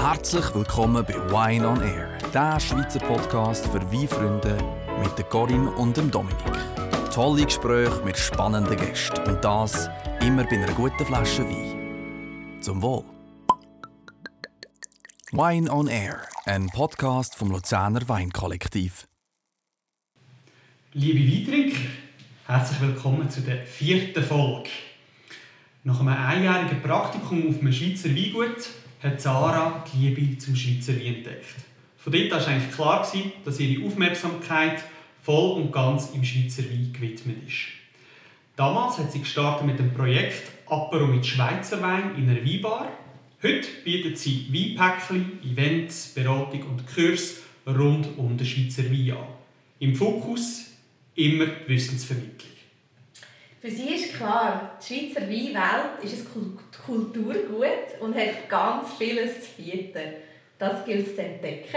Herzlich willkommen bei Wine on Air, der Schweizer Podcast für Weinfreunde mit der Corinne und Dominik. Tolle Gespräche mit spannenden Gästen und das immer bei einer guten Flasche Wein. Zum Wohl. Wine on Air, ein Podcast vom Luzerner Weinkollektiv. Liebe Weintrinker, herzlich willkommen zu der vierten Folge. Nach einem einjährigen Praktikum auf einem Schweizer Weingut hat Sarah die Liebe zum Schweizer Wein entdeckt. Von dort war eigentlich klar, dass ihre Aufmerksamkeit voll und ganz im Schweizer Wein gewidmet ist. Damals hat sie gestartet mit dem Projekt Apero mit Schweizer Wein in einer Weinbar. Heute bietet sie Weinpäckchen, Events, Beratung und Kurs rund um den Schweizer Wein an. Im Fokus immer Wissensvermittlung. Für sie ist klar, die Schweizer Weinwelt ist ein Kulturgut und hat ganz vieles zu bieten. Das gilt es zu entdecken.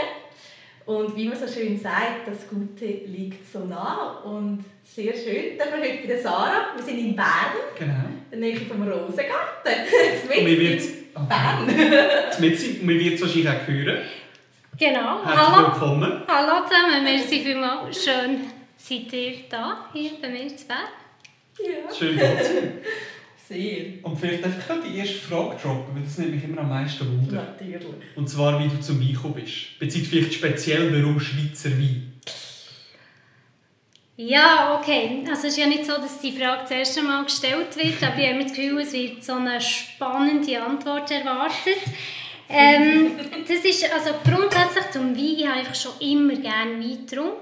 Und wie man so schön sagt, das Gute liegt so nah und sehr schön. Da wir heute bei der Sarah. Wir sind in Bern, genau. in der Nähe vom Rosengarten. in Bern. und wir wird es wahrscheinlich auch hören. Genau. Herzlich Hallo. willkommen. Hallo zusammen, merci vielmals. Schön seid ihr da, hier bei mir zu Bern. Ja. Schön sein. Sehr. Und vielleicht darf ich die erste Frage droppen, weil das nimmt mich immer am meisten Wunder. Natürlich. Und zwar, wie du zum Wein gekommen bist. Beziehungsweise vielleicht speziell, warum Schweizer Wein? Ja, okay. Also es ist ja nicht so, dass die Frage das erste Mal gestellt wird, aber ich habe das Gefühl, es wird so eine spannende Antwort erwartet. Ähm, das ist also grundsätzlich zum Wein, ich habe einfach schon immer gerne Wein getrunken,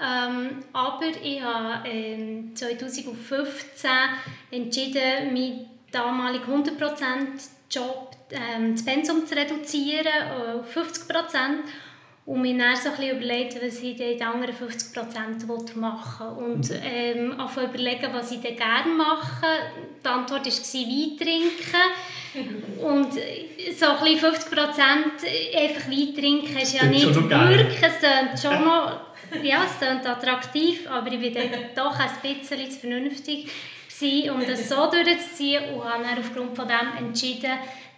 ähm, aber ich habe ähm, 2015 entschieden, meinen damaligen 100% Job, ähm, das Pensum zu reduzieren äh, auf 50% und mir dann so ein bisschen überlegt, was ich in den anderen 50% machen will. Und ähm, auch überlegen, was ich dann gerne mache. Die Antwort war Wein trinken. Und so ein bisschen 50% einfach Wein trinken ist ja nicht wirklich, es klingt schon noch, ja, es klingt attraktiv, aber ich war dann doch ein bisschen zu vernünftig, gewesen, um das so durchzuziehen und habe dann aufgrund von dem entschieden,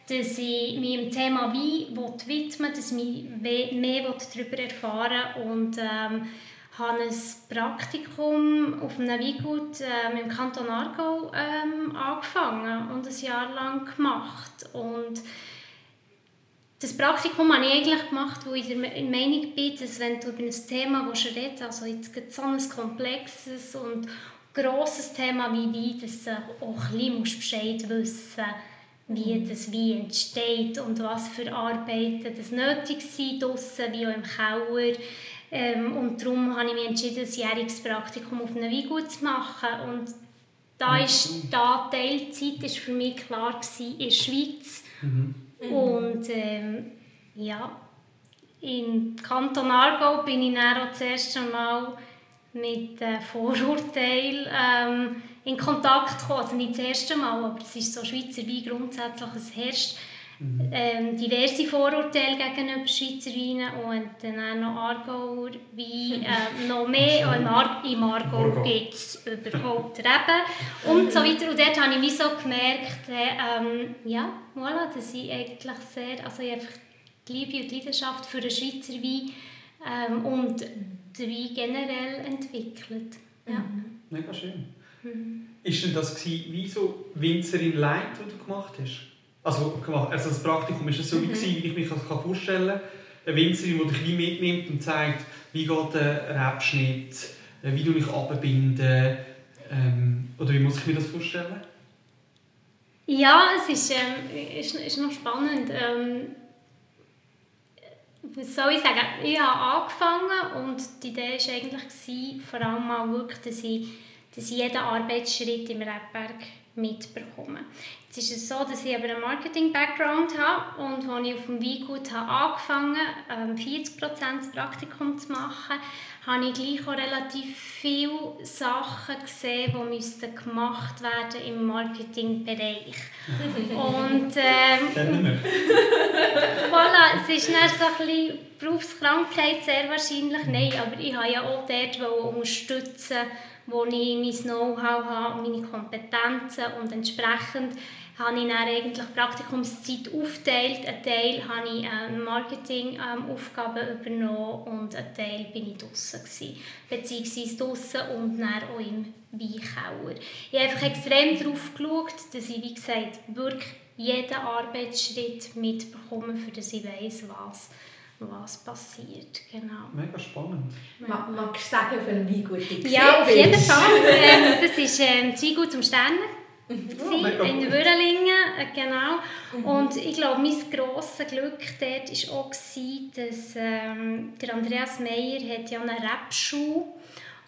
dass ich mich dem Thema Wein widmen will, dass ich mehr mehr darüber erfahren will und ähm, habe ein Praktikum auf einem Weingut ähm, im Kanton Aargau ähm, angefangen und ein Jahr lang gemacht. Und das Praktikum habe ich eigentlich gemacht, wo ich der Me- Meinung bin, dass wenn du über ein Thema reden also jetzt so ein komplexes und grosses Thema wie Wein, dass du auch ein bisschen Bescheid wissen wie das Wein entsteht und was für Arbeiten das nötig sind, draussen wie auch im Keller. Ähm, und darum habe ich mich entschieden, ein jähriges Praktikum auf einem Weingut zu machen. Und da ist da Teilzeit ist für mich klar gewesen, in der Schweiz. Und ähm, ja, im Kanton Aargau bin ich dann auch das erste Mal mit äh, Vorurteilen ähm, in Kontakt gekommen. Also nicht das erste Mal, aber es ist so Schweizer Wein grundsätzlich, es herrscht ähm, diverse Vorurteile gegenüber Schweizer Weinen und dann auch noch Aargauer Wein, ähm, noch mehr, auch im, Ar im Aargau Aargau. gibt es überhaupt Reben und so weiter. Und dort habe ich wie so gemerkt, äh, ähm, ja, voilà, dass ich eigentlich sehr, also ich einfach die Liebe und die Leidenschaft für den Schweizer Wein ähm, und den Wein generell entwickelt. Ja. Mega schön. Ist denn das gewesen, wie so Winzerin Light, was du gemacht hast? Also, gemacht- also das Praktikum ist das so, wie gewesen, wie ich mir das kann vorstellen kann. Eine Winzerin, die dich wie mitnimmt und zeigt, wie geht der Rebschnitt, äh, wie du mich abbinden. Ähm, oder wie muss ich mir das vorstellen? Ja, es ist, ähm, ist, ist noch spannend. Ähm, was soll ich sagen? Ich habe angefangen und die Idee war eigentlich, vor allem mal wirklich, dass ich, dass ich jeden Arbeitsschritt im Rebberg mitbekomme. Jetzt ist es so, dass ich aber einen Marketing-Background habe und als ich auf dem Weingut habe angefangen habe, ähm, 40% das Praktikum zu machen, habe ich gleich auch relativ viele Sachen gesehen, die müssten gemacht werden im Marketingbereich. Und ähm, voilà, es ist dann so ein bisschen Berufskrankheit sehr wahrscheinlich. Nein, aber ich habe ja auch dort wollen unterstützen, wo ich mein Know-how habe und meine Kompetenzen und entsprechend habe ich dann eigentlich Praktikumszeit aufgeteilt. Ein Teil habe ich Marketingaufgaben ähm, übernommen und ein Teil bin ich draußen beziehungsweise draußen und dann auch im Weinkeller. Ich habe einfach extrem darauf geschaut, dass ich, wie gesagt, wirklich jeden Arbeitsschritt mitbekomme, für das ich weiss, was was passiert. Genau. Mega spannend. Mag, magst du sagen, für ein Weingut du Ja, auf jeden Fall. ähm, das ist ähm, Zweigut zum Sternen. Mhm. Oh, in Würelingen, äh, genau. Mhm. Und ich glaube, mein grosses Glück dort war auch, dass ähm, der Andreas Meyer hat ja eine Rebschule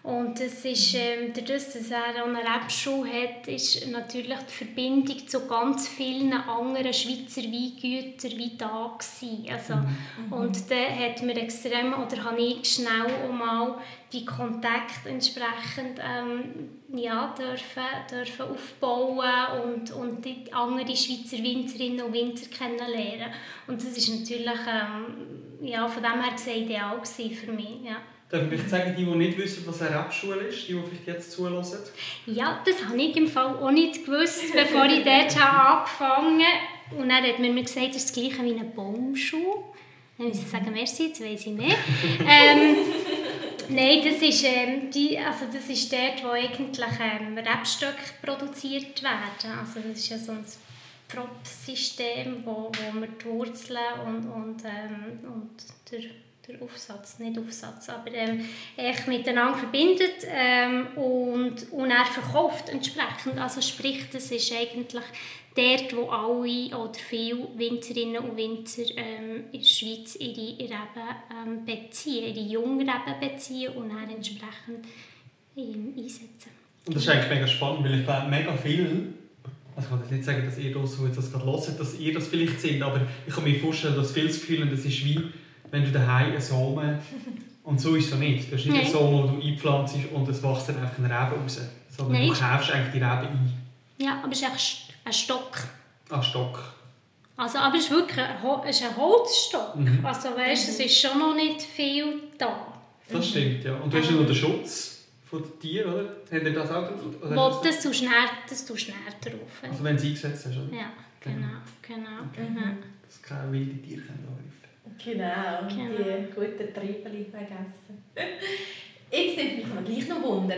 und das ist, ähm, dadurch, dass er auch eine Rebschule hat, ist natürlich die Verbindung zu ganz vielen anderen Schweizer Weingütern wie da gewesen. Also, mhm. Und da hat mir extrem, oder habe ich schnell mal die Kontakte entsprechend ähm, ja, dürfen, dürfen aufbauen und, und die anderen Schweizer Winzerinnen und Winzer kennenlernen. Und das ist natürlich ähm, ja, von dem her gesehen ideal für mich. Ja. Darf ich sagen, die, die nicht wissen, was eine Rapschule ist, die, die vielleicht jetzt zulassen? Ja, das habe ich im Fall auch nicht gewusst, bevor ich dort angefangen habe. Und dann hat man mir gesagt, das ist das gleiche wie eine Baumschule. Dann muss ich sagen, merci, jetzt weiss ich mehr. ähm, nein, das ist, ähm, die, also das ist dort, wo eigentlich ähm, Rebstöcke produziert werden. Also das ist ja so ein Prop-System, wo, wo man die Wurzeln und, und, ähm, und der der Aufsatz, nicht Aufsatz, aber ähm, echt miteinander verbindet ähm, und, und er verkauft entsprechend. Also sprich, das ist eigentlich dort, wo alle oder viele Winzerinnen und Winzer ähm, in der Schweiz ihre Reben ähm, beziehen, ihre jungen Reben beziehen und dann entsprechend ähm, einsetzen. Und das ist eigentlich mega spannend, weil ich glaube, mega viel also ich kann jetzt nicht sagen, dass ihr das, das gerade hört, dass ihr das vielleicht sind, aber ich kann mir vorstellen, dass viele das Gefühl das ist wie wenn du daheim einen Samen und so ist es ja nicht. Du hast nicht einen Samen, den du einpflanzt und es wächst dann einfach ein Reben raus. Sondern Nein. du kaufst eigentlich die Reben ein. Ja, aber es ist ein Stock. Ein Stock. Also, aber es ist wirklich ein, es ist ein Holzstock. Mhm. Also weißt, es ist schon noch nicht viel da. Das stimmt, ja. Und du hast ja noch den Schutz von den Tieren, oder? Habt ihr das auch drauf? Oder Wo, das, tust du näher, das tust du näher drauf. Also wenn du es eingesetzt hast, oder? Ja, genau. genau. Okay. Mhm. Dass keine wilden Tiere angreifen Genau, genau. die guten Triebeli vergessen. Jetzt nimmt mich aber gleich noch Wunder.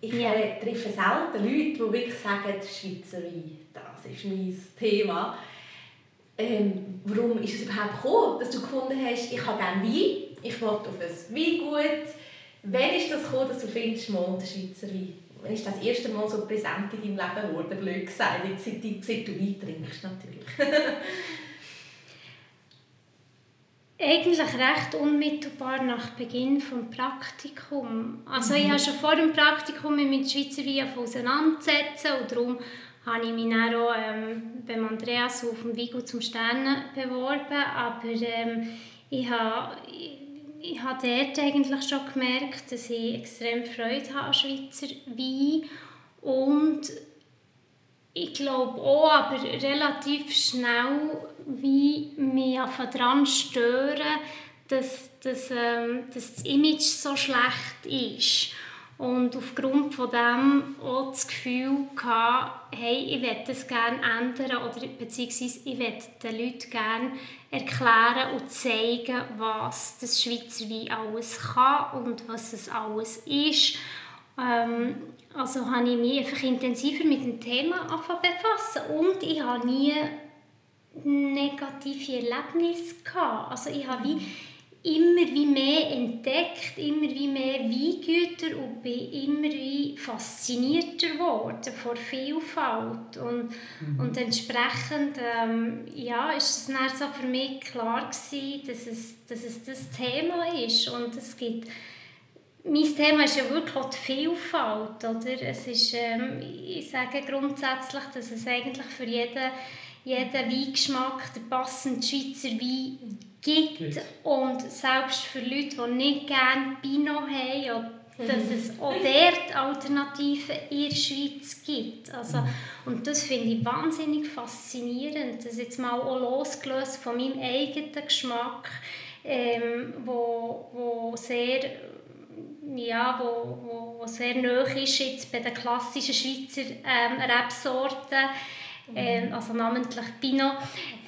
Ich ja. Treffe selten Leute, die wirklich sagen, Schweizer Wein, das ist mein Thema. Ähm, warum ist es überhaupt gekommen, dass du gefunden hast, ich habe gerne Wein, ich will auf ein Weingut. Wann ist das gekommen, dass du findest, mal der Schweizer Wein? Wann ist das erste Mal so präsent in deinem Leben geworden, blöd gesagt, seit, seit du Wein trinkst natürlich? Eigentlich recht unmittelbar nach Beginn des Praktikums. Also mhm. ich habe schon vor dem Praktikum mich mit Schweizer Wein auseinandersetzen und darum habe ich mich dann auch ähm, beim Andreas auf dem Vigo zum Sternen beworben. Aber ähm, ich habe, ich, ich habe dort eigentlich schon gemerkt, dass ich extrem Freude habe an Schweizer Wein und ich glaube auch, aber relativ schnell wie mich daran stören, dass, dass, ähm, dass das Image so schlecht ist. Und aufgrund von dem auch das Gefühl hatte, hey, ich möchte das gerne ändern oder beziehungsweise ich möchte den Leuten gerne erklären und zeigen, was das Schweizer Wein alles kann und was es alles ist. Ähm, also habe ich mich einfach intensiver mit dem Thema befassen und ich habe nie negative Erlebnisse gehabt. Also ich habe wie immer wie mehr entdeckt, immer wie mehr Weingüter und bin immer wie faszinierter geworden von Vielfalt und, mhm. und entsprechend ähm, ja, ist es dann so für mich klar gewesen, dass es, dass es das Thema ist und es gibt mein Thema ist ja wirklich auch die Vielfalt, oder? Es ist, ähm, ich sage grundsätzlich, dass es eigentlich für jeden jeden Weingeschmack den passenden Schweizer Wein gibt. Und selbst für Leute, die nicht gerne Pinot haben, dass mhm. es auch dort Alternativen in der Schweiz gibt. Also, und das finde ich wahnsinnig faszinierend, das jetzt mal auch losgelöst von meinem eigenen Geschmack, ähm, wo, wo sehr ja, wo, wo, wo sehr nahe ist jetzt bei den klassischen Schweizer ähm, Rebsorten ähm, also namentlich Pinot.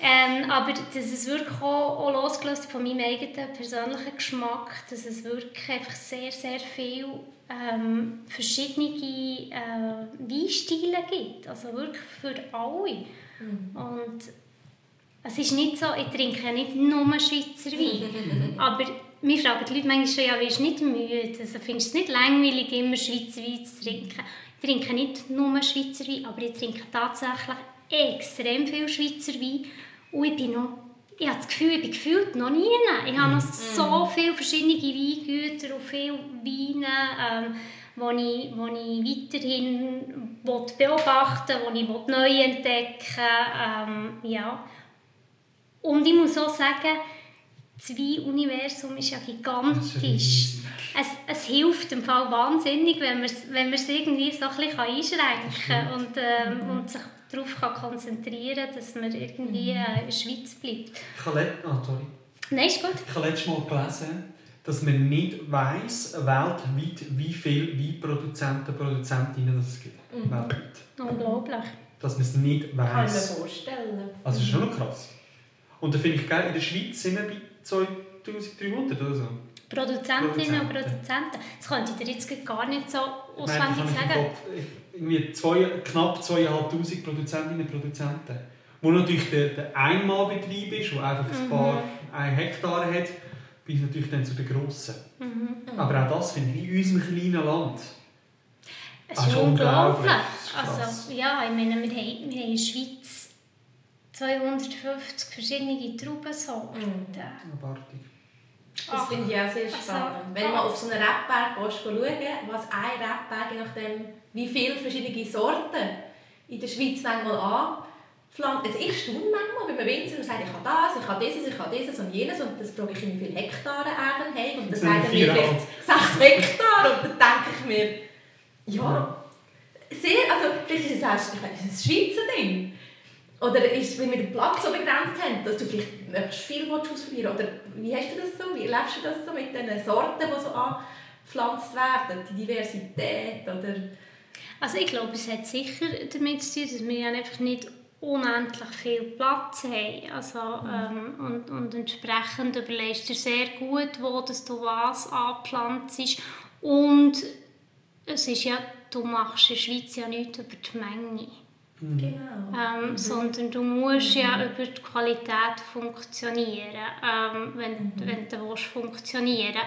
Ähm, aber dass es wirklich auch, auch losgelöst von meinem eigenen persönlichen Geschmack, dass es wirklich einfach sehr, sehr viel ähm, verschiedene äh, Weinstile gibt. Also wirklich für alle. Mhm. Und es ist nicht so, ich trinke nicht nur Schweizer Wein, aber mir fragen die Leute manchmal schon, ja, wirst du nicht müde? Also findest du es nicht langweilig, immer Schweizer Wein zu trinken? Ich trinke nicht nur Schweizer Wein, aber ich trinke tatsächlich extrem viel Schweizer Wein. Und ich bin noch, ich habe das Gefühl, ich bin gefühlt noch nie. Ich habe noch mhm. so viele verschiedene Weingüter und viele Weine, ähm, wo ich, wo ich weiterhin beobachten will, die ich neu entdecken ähm, ja. Und ich muss auch sagen, das Weinuniversum ist ja gigantisch. Es, es hilft im Fall wahnsinnig, wenn man es wenn irgendwie so ein bisschen einschränken kann und, ähm, mhm. und sich darauf kann konzentrieren kann, dass man irgendwie mhm. äh, in der Schweiz bleibt. Ich habe, oh, sorry. Nein, ist gut. Ich habe letztes Mal gelesen, dass man nicht weiss, weltweit, wie viele Weinproduzenten und Produzentinnen es gibt. Mhm. Weltweit. Unglaublich. Dass man es nicht weiss. Kann ich mir vorstellen. Also das ist schon noch krass. Und da finde ich geil, in der Schweiz sind wir bei 2300 oder so. Produzentinnen und Produzenten. Das könnte ich dir jetzt gar nicht so auswendig sagen. Irgendwie zwei, knapp 2500 Produzentinnen und Produzenten. Wo natürlich der, der Einmalbetrieb ist, der einfach ein mhm. paar ein Hektar hat, bis natürlich dann zu den grossen. Mhm. Aber auch das finde ich in unserem kleinen Land. Es ist unglaublich. Also, ja, ich meine, wir haben, wir haben in der Schweiz 250 verschiedene Traubensorten. Mhm. Abartig. Das finde ich auch sehr also, spannend. Also, Wenn man auf so einen Rebberg schauen was ein Rebberg, je nachdem wie viele verschiedene Sorten in der Schweiz manchmal anpflanzt. Also ich staune manchmal, wenn man Winzer sagt, ich habe das, ich habe dieses, ich habe dieses und jenes und das frage ich, wie viele Hektare Erden haben und das sagen mir vielleicht 6 Hektare und dann denke ich mir, ja, sehr, also vielleicht ist es auch ein Schweizer Ding. Oder ist, weil wir den Platz so begrenzt haben, dass du vielleicht möchtest viel ausprobieren Oder wie hast du das so? Wie erlebst du das so mit den Sorten, die so angepflanzt werden? Die Diversität? Oder? Also ich glaube, es hat sicher damit zu tun, dass wir einfach nicht unendlich viel Platz haben. Also, mhm. ähm, und, und entsprechend überlegst du sehr gut, wo dass du was anpflanzt. Und es ist ja, du machst in der Schweiz ja nichts über die Menge. Genau. Ähm, mhm. Sondern du musst ja über die Qualität funktionieren, ähm, wenn, mhm. wenn du willst funktionieren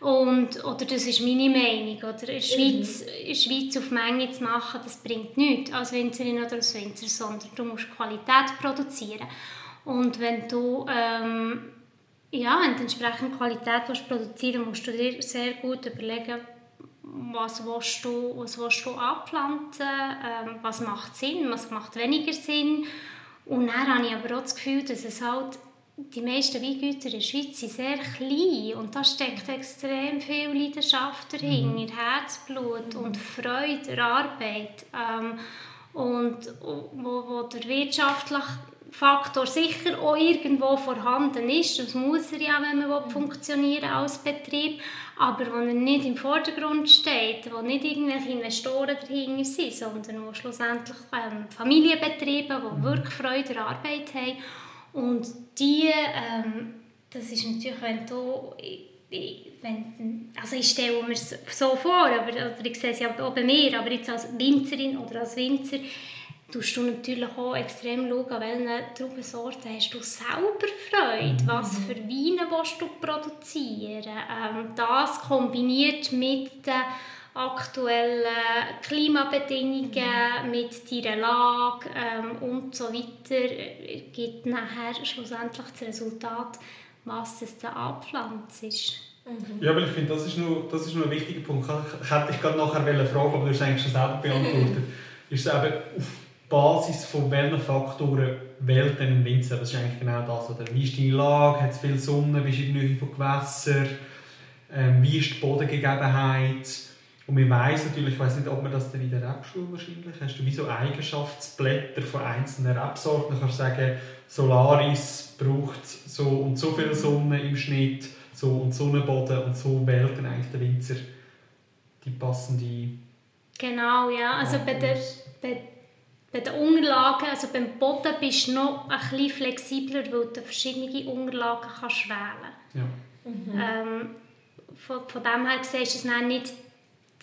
und, oder das ist meine Meinung. Oder in, der Schweiz, mhm. in der Schweiz auf Menge zu machen, das bringt nichts als Winzerin oder als Winzer, sondern du musst Qualität produzieren. Und wenn du, ähm, ja, wenn du entsprechend Qualität willst produzieren musst du dir sehr gut überlegen, was willst du, was willst du anpflanzen, ähm, was macht Sinn, was macht weniger Sinn. Und dann habe ich aber auch das Gefühl, dass es halt, die meisten Weingüter in der Schweiz sind sehr klein und da steckt extrem viel Leidenschaft dahinter, mhm. Herzblut und Freude der Arbeit. Ähm, und wo, wo der wirtschaftliche Faktor sicher auch irgendwo vorhanden ist, das muss er ja, wenn man funktionieren als Betrieb, aber wo er nicht im Vordergrund steht, wo nicht irgendwelche Investoren dahinter sind, sondern wo schlussendlich ähm, Familienbetriebe, die mhm. wirklich Freude an Arbeit haben. Und die, ähm, das ist natürlich, wenn du, wenn, also ich stelle mir es so vor, aber, oder ich sehe es ja auch bei mir, aber jetzt als Winzerin oder als Winzer, tust du natürlich auch extrem schauen, an welchen Traubensorten hast du selber Freude, mhm. was für Weine willst du produzieren. Ähm, das kombiniert mit den aktuellen Klimabedingungen, mhm. mit deiner Lage ähm, und so weiter, gibt nachher schlussendlich das Resultat, was es dann abpflanzt ist. Mhm. Ja, weil ich finde, das ist noch, das ist noch ein wichtiger Punkt. Ich hätte dich gerade nachher fragen aber du hast eigentlich schon selber beantwortet. ist es eben auf Basis von welchen Faktoren wählt denn ein Winzer? Das ist eigentlich genau das. Oder wie ist deine Lage? Hat es viel Sonne? Bist du in der Nähe von Gewässern? Ähm, wie ist die Bodengegebenheit? Und wir weiss natürlich, ich weiß nicht, ob man das dann in der Rebschule wahrscheinlich hast du wie so Eigenschaftsblätter von einzelnen Rebsorten. Du kannst sagen, Solaris braucht so und so viel Sonne im Schnitt, so und so einen Boden und so wählt dann eigentlich der Winzer die passende Genau, ja. Also bei der, bei bei den Unterlagen, also beim Boden bist du noch ein bisschen flexibler, weil du verschiedene Unterlagen kannst wählen Ja. ähm, von, von dem her siehst du es dann nicht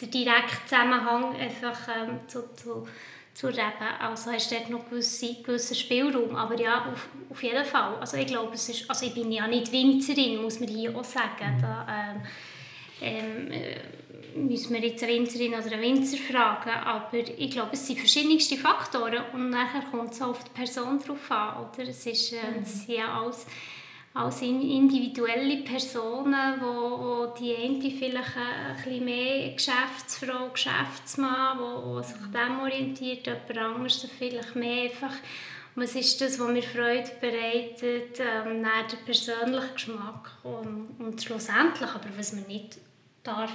der direkte Zusammenhang einfach ähm, zu, zu, zu Reben. Also hast du dort noch gewisse, gewissen Spielraum. Aber ja, auf, auf jeden Fall. Also ich glaube, es ist, also ich bin ja nicht Winzerin, muss man hier auch sagen. Da, ähm, ähm, äh, müssen wir jetzt eine Winzerin oder einen Winzer fragen. Aber ich glaube, es sind verschiedenste Faktoren und nachher kommt es auf die Person drauf an. Oder? Es, ist, äh, es sind ja alles als individuelle Personen, wo, wo die eine vielleicht ein bisschen mehr Geschäftsfrau, Geschäftsmann, wo, wo sich dem orientiert, jemand anderes vielleicht mehr einfach was ist das, was mir Freude bereitet, ähm, der persönliche Geschmack und, und schlussendlich, aber was man nicht darf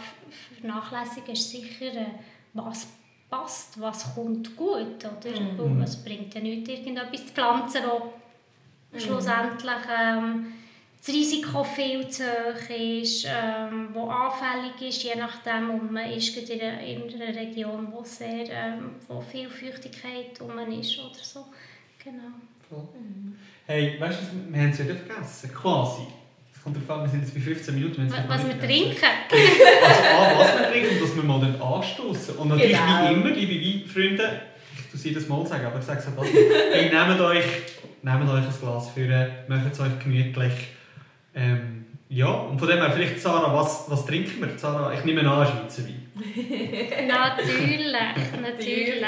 vernachlässigen, ist sicher, äh, was passt, was kommt gut, oder? Mhm. Es bringt ja nichts, irgendetwas zu pflanzen, wo mhm. schlussendlich ähm, das Risiko viel zu hoch ist, ähm, wo anfällig ist, je nachdem, wo man ist, in einer, in einer Region, wo, sehr, ähm, wo viel Feuchtigkeit um ist oder so. Genau. Mhm. Hey, weißt du, wir haben es wieder vergessen, quasi. Es kommt darauf an, wir sind jetzt bei 15 Minuten. Was, was wir trinken. also A, was wir trinken dass wir mal dann anstoßen. Und natürlich genau. wie immer, liebe Weinfreunde, ich tue sie das mal sagen, aber ich sage es auch hey, nehmt euch, nehmt euch ein Glas für, macht es euch gemütlich. Ähm, ja, und von dem her vielleicht, Sarah, was, was trinken wir? Sarah, ich nehme an, Schweizer Wein. Natürlich, natürlich.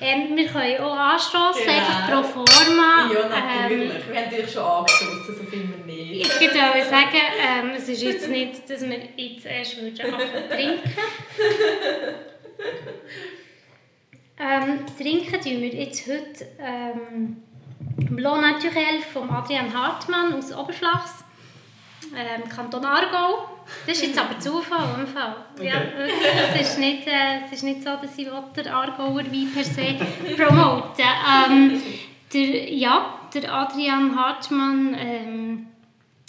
Ähm, wir können auch anstoßen, genau. einfach pro forma. Ja, natürlich. Ähm, wir haben natürlich schon angestoßen, so sind wir nicht. Ich würde sagen, ähm, es ist jetzt nicht, dass wir jetzt erst würden trinken ähm, Trinken tun wir jetzt heute ähm, Blanc Naturel von Adrian Hartmann aus Oberflachs ähm, Kanton Aargau. Das ist jetzt aber Zufall im Fall. Okay. Ja, es, ist nicht, äh, es ist nicht so, dass ich den Aargauer Wein per se promoten ähm, der, Ja, der Adrian Hartmann ähm,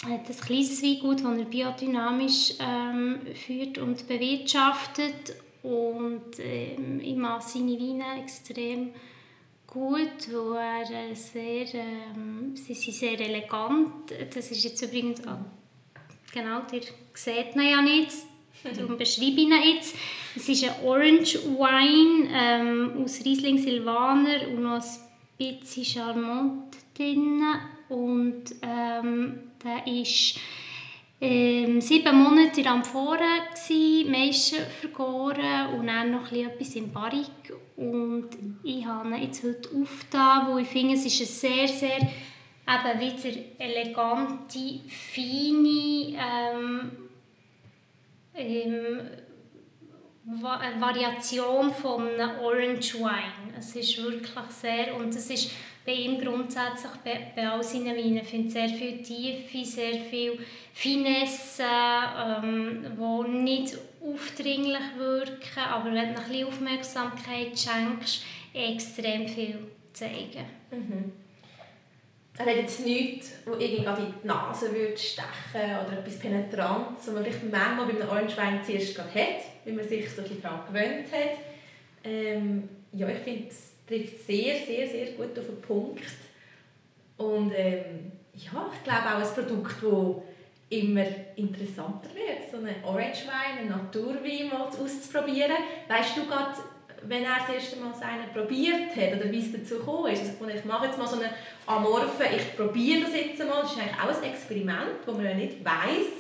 hat ein kleines Weingut, das er biodynamisch ähm, führt und bewirtschaftet. Und ähm, ich mag seine Weine extrem gut, weil er sehr, ähm, sie sind sehr elegant. Das ist jetzt übrigens Genau, ihr seht ihn ja nicht. Darum beschreibe ich ihn jetzt. Es ist ein Orange Wine ähm, aus Riesling Silvaner und noch ein bisschen Charmant drin. Und ähm, der ist ähm, sieben Monate in Amphore, meistens vergoren und dann noch etwas in Barrique. Und ich habe ihn jetzt heute aufgetan, weil ich finde, es ist ein sehr, sehr eben wieder elegante, feine ähm, ähm, eine Variation von einem Orange Wine. Es ist wirklich sehr, und es ist bei ihm grundsätzlich, bei, bei all seinen Weinen, finde sehr viel Tiefe, sehr viel Finesse, ähm, die nicht aufdringlich wirken, aber wenn du ein bisschen Aufmerksamkeit schenkst, extrem viel zeigen. Mhm er hat jetzt nichts, das irgendwie die Nase würde stechen oder etwas Penetrantes, was man vielleicht manchmal bei einem Orange Wein zuerst gerade hat, weil man sich so ein daran gewöhnt hat. Ähm, ja, ich finde, es trifft sehr, sehr, sehr gut auf den Punkt. Und ähm, ja, ich glaube auch ein Produkt, das immer interessanter wird, so einen Orange Wein, einen Naturwein mal auszuprobieren. Weißt du gerade, wenn er das erste Mal seinen probiert hat oder wie es dazu gekommen ist. Also ich mache jetzt mal so eine amorphe, ich probiere das jetzt mal. Das ist eigentlich auch ein Experiment, wo man ja nicht weiss,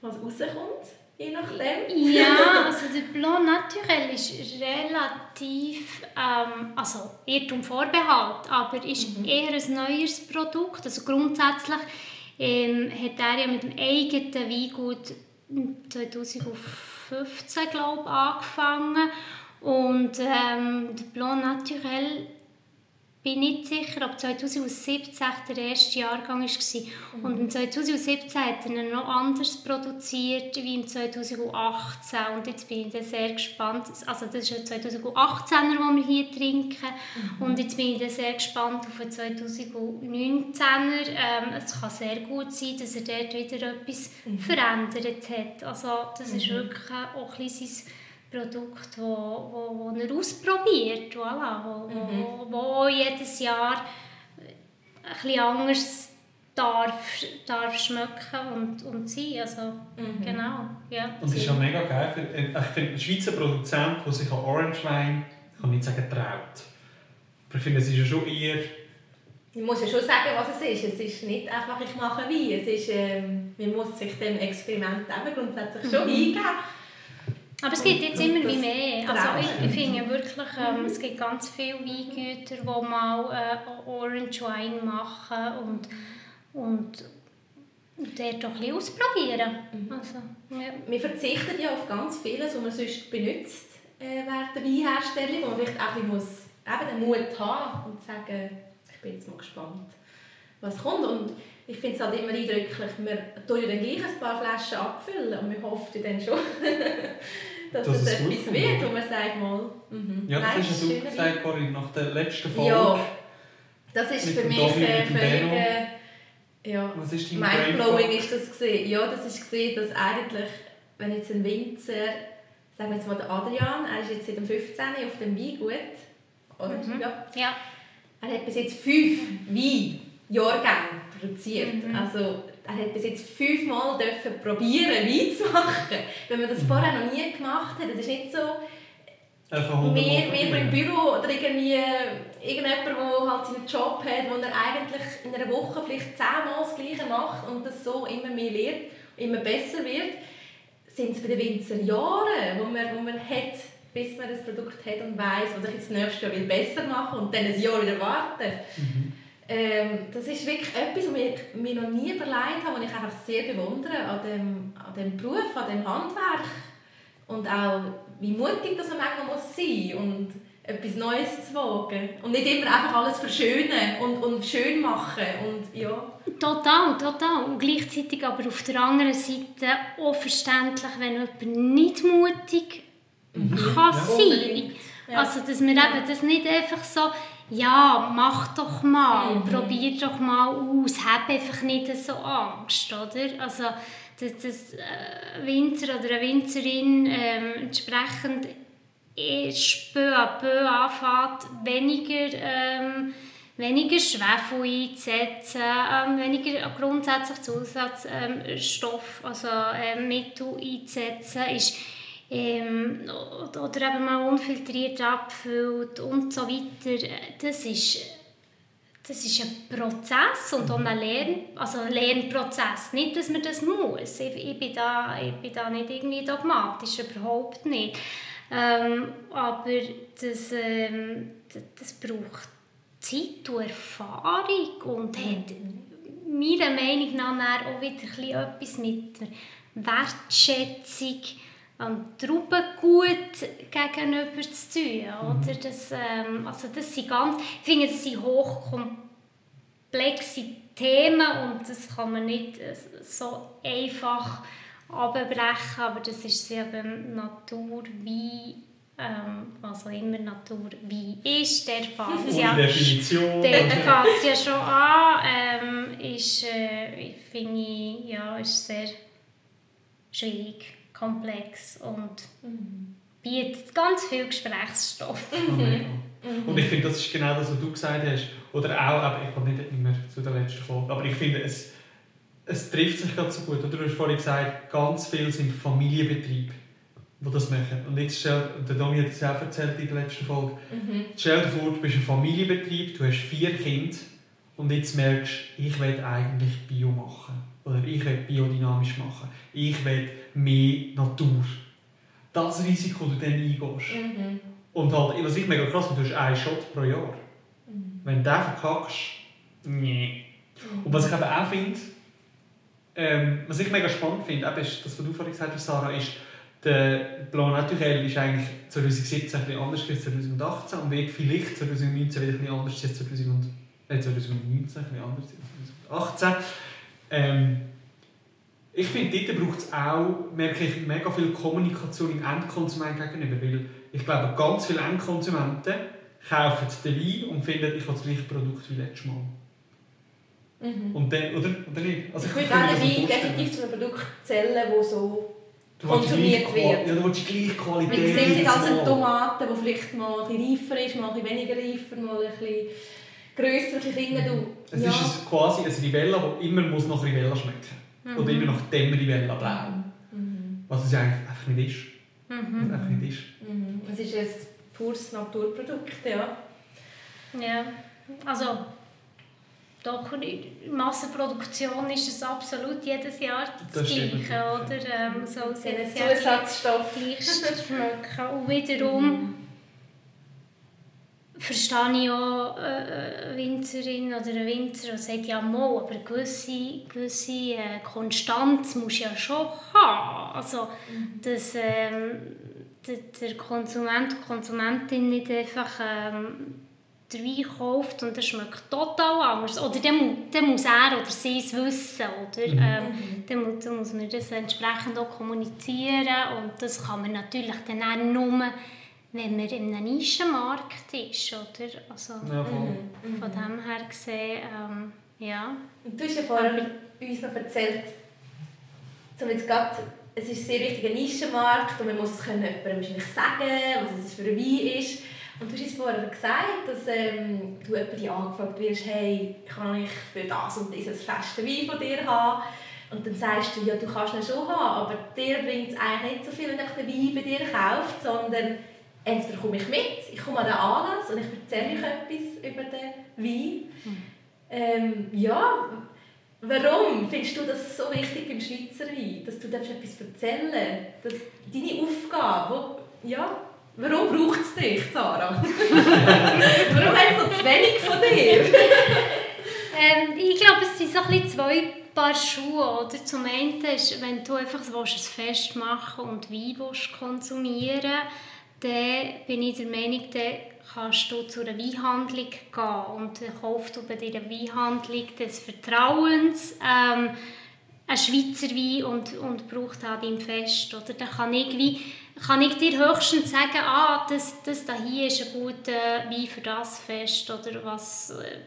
was rauskommt. Je nachdem. Ja, also der Blanc Naturel ist relativ, ähm, also Irrtum Vorbehalt, aber ist mhm. eher ein neues Produkt. Also grundsätzlich ähm, hat er ja mit dem eigenen Weingut 2015 glaube ich, angefangen und ähm, der Blanc Naturel bin nicht sicher, ob 2017 der erste Jahrgang war. Mhm. Und im 2017 hat er noch anders produziert wie im 2018. Und jetzt bin ich sehr gespannt. Also das ist ein 2018er, den wir hier trinken. Mhm. Und jetzt bin ich sehr gespannt auf den 2019er. Ähm, es kann sehr gut sein, dass er dort wieder etwas mhm. verändert hat. Also das ist mhm. wirklich auch ein bisschen Produkt, wo, wo, wo er ausprobiert, voilà, wo, mhm. wo, wo jedes Jahr ein bisschen anders darf, darf schmecken und, und sein. Also, mhm. genau, ja. Und es ist ja mega geil. Äh, ich finde, ein Schweizer Produzent, der sich an Orange Wein, kann nicht sagen, traut. Aber ich finde, es ist ja schon eher... Ich muss ja schon sagen, was es ist. Es ist nicht einfach, ich mache Wein. Es ist, ähm, man muss sich dem Experiment eben grundsätzlich schon mhm. eingeben. Aber es gibt jetzt immer wie mehr. Also ich, ich finde wirklich, ähm, es gibt ganz viele Weingüter, die mal äh, Orange Wine machen und und dort doch ein bisschen ausprobieren. Mhm. Also, ja. Wir verzichten ja auf ganz vieles, was man sonst benutzt äh, während der Weinherstellung, wo man vielleicht auch ein muss, eben den Mut haben und sagen, ich bin jetzt mal gespannt, was kommt. Und ich finde es halt immer eindrücklich, wir tun ja dann gleich ein paar Flaschen abfüllen und wir hoffen dann schon, dass das es etwas wird, wo man sagt mal, mhm. Ja, das hast du gesagt, Corinne, nach der letzten Folge. Ja, das ist für mich äh, völlig... Äh, ja. Mindblowing ist das gesehen. Ja, das ist gesehen, dass eigentlich, wenn jetzt ein Winzer, sagen wir jetzt mal der Adrian, er ist jetzt seit dem 15. auf dem Weingut, oder? Mhm. Ja. ja. Er hat bis jetzt fünf Weinjahrgänge produziert. Mhm. Also er hat bis jetzt fünfmal dürfen probieren, Wein zu machen. Wenn man das mhm. vorher noch nie gemacht hat, das ist nicht so wir, wir im Büro oder irgendwie irgendjemand, der halt seinen Job hat, wo er eigentlich in einer Woche vielleicht zehnmal das Gleiche macht und das so immer mehr lernt, immer besser wird, sind es bei den Winzer Jahre, wo man, wo man hat, bis man das Produkt hat und weiß, was ich jetzt nächstes Jahr will besser machen und dann ein Jahr wieder warten. Mhm. Ähm, das ist wirklich etwas, was ich mir noch nie überlegt habe, was ich einfach sehr bewundere an dem, an dem Beruf, an dem Handwerk und auch wie mutig dass man manchmal muss sein und etwas Neues zu wagen und nicht immer einfach alles verschönen und, und schön machen und ja. Total, total. Und gleichzeitig aber auf der anderen Seite auch verständlich, wenn jemand nicht mutig mhm. kann ja. sein ja. Also, dass wir eben das nicht einfach so, ja, mach doch mal, mhm. probier doch mal aus, hab einfach nicht so Angst, oder? Also, dass das äh, Winzer oder eine Winzerin ähm, entsprechend peu à peu anfängt, weniger, ähm, weniger Schwefel einzusetzen, ähm, weniger grundsätzlich Zusatzstoffe, ähm, also ähm, Mittel einzusetzen, ist, ähm, oder eben mal unfiltriert abfüllt und so weiter. Das ist das ist ein Prozess und auch ein, Lern, also Lernprozess. Nicht, dass man das muss. Ich, ich, bin da, ich bin da nicht irgendwie dogmatisch, überhaupt nicht. Ähm, aber das, ähm, das, das, braucht Zeit und Erfahrung und hat meiner Meinung nach auch wieder etwas mit der Wertschätzung am Traubengut gegenüber zu tun. Oder? Das, ähm, also das sind ganz, ich finde, das sind hochkomplexe Themen und das kann man nicht äh, so einfach abbrechen, aber das ist beim Natur wie ähm, was auch immer Natur wie ist, der fängt ja, Definition. Der fängt ja schon an, ähm, ist, äh, finde ich, ja, ist sehr schwierig komplex und mhm. bietet ganz viel Gesprächsstoff. Mhm. Mhm. Und ich finde, das ist genau das, was du gesagt hast. Oder auch, aber ich komme nicht immer zu der letzten Folge, aber ich finde, es, es trifft sich gerade so gut. Oder du hast vorhin gesagt, ganz viele sind Familienbetriebe, die das machen. Und jetzt stell, der Domi hat es auch erzählt in der letzten Folge. Mhm. Stell dir vor, du bist ein Familienbetrieb, du hast vier Kinder und jetzt merkst du, ich will eigentlich Bio machen. Oder ich will biodynamisch machen. Ich will mehr Natur. Das Risiko, das du dann eingehst. Mhm. Und halt, was ich mega krass finde, du hast einen Shot pro Jahr. Mhm. Wenn du den verkackst, nee. Mhm. Und was ich eben auch finde, ähm, was ich mega spannend finde, eben ist, das, was du vorhin gesagt hast, Sarah, ist, der Plan Naturell ist eigentlich 2017 ein bisschen anders als 2018 und wird vielleicht 2019 wieder ein bisschen anders als 2019, äh, 2019 ein bisschen anders als 2018. Ähm, ich finde, dort braucht es auch merke ich, mega viel Kommunikation im Endkonsumenten gegenüber. Weil ich glaube, ganz viele Endkonsumenten kaufen den Wein und finden, ich habe das gleiche Produkt wie letztes Mal. Mhm. Und dann, oder? oder nicht? Also ich, würde auch den Wein definitiv zu einem Produkt zählen, das so Du konsumiert wird. Ja, du willst gleich Qualität. Wir sehen es als eine. Tomate, die vielleicht mal ein bisschen reifer ist, mal ein bisschen weniger reifer, mal ein bisschen grösser, ein bisschen kleiner. Du, Es ja. ist quasi ein Rivella, das immer muss nach Rivella schmecken Oder immer nach dem Rivella blau. Mhm. Was es eigentlich einfach nicht ist. Was es Mhm. einfach nicht ist. Mhm. Es ist ein pures Naturprodukt, ja. Ja, also doch, in Massenproduktion ist es absolut jedes Jahr das, Das Gleiche, oder? Ähm, so jedes Jahr Zusatzstoffe. gleichsten schmecken. Und wiederum verstehe ich auch äh, eine Winzerin oder einen Winzer, der sagt, ja, mal, aber eine gewisse, gewisse äh, Konstanz muss ja schon haben. Also, dass ähm, der, der Konsument, die Konsumentin nicht einfach ähm, den Wein kauft und er schmeckt total anders. Oder dann, mu- dann muss er oder sie es wissen. Oder? Ähm, dann, mu- dann muss man das entsprechend auch kommunizieren. Und das kann man natürlich dann auch nur, wenn man in einem Nischenmarkt ist. Oder? Also, Ja, voll. Von dem her gesehen, ähm, ja. Und du hast ja vorher uns noch erzählt, zum jetzt gerade, es ist sehr wichtig ein Nischenmarkt und man muss es können jemandem wahrscheinlich sagen, was es für ein Wein ist. Und du hast uns vorher gesagt, dass ähm, du jemanden angefragt wirst, hey, kann ich für das und dieses feste Wein von dir haben? Und dann sagst du, ja, du kannst ihn schon haben, aber dir bringt es eigentlich nicht so viel, wenn du den Wein bei dir kauft, sondern entweder komme ich mit, ich komme an den Anlass und ich erzähle euch etwas über den Wein. Ähm, ja, warum findest du das so wichtig beim Schweizer Wein, dass du etwas erzählen darfst? Deine Aufgabe, wo, ja, warum braucht es dich, Sarah? warum hat es so zu wenig von dir? Ähm, ich glaube, es sind so ein bisschen zwei Paar Schuhe. Oder? Zum einen ist, wenn du einfach willst, ein Fest machen und Wein willst konsumieren dann bin ich der Meinung, dann kannst du zu einer Weinhandlung gehen und dann kaufst du bei dieser Weinhandlung des Vertrauens ähm, einen Schweizer Wein und, und braucht an deinem Fest. Oder? Dann kann ich, wie, kann ich dir höchstens sagen, ah, das, das da hier ist ein guter Wein für das Fest oder was, äh,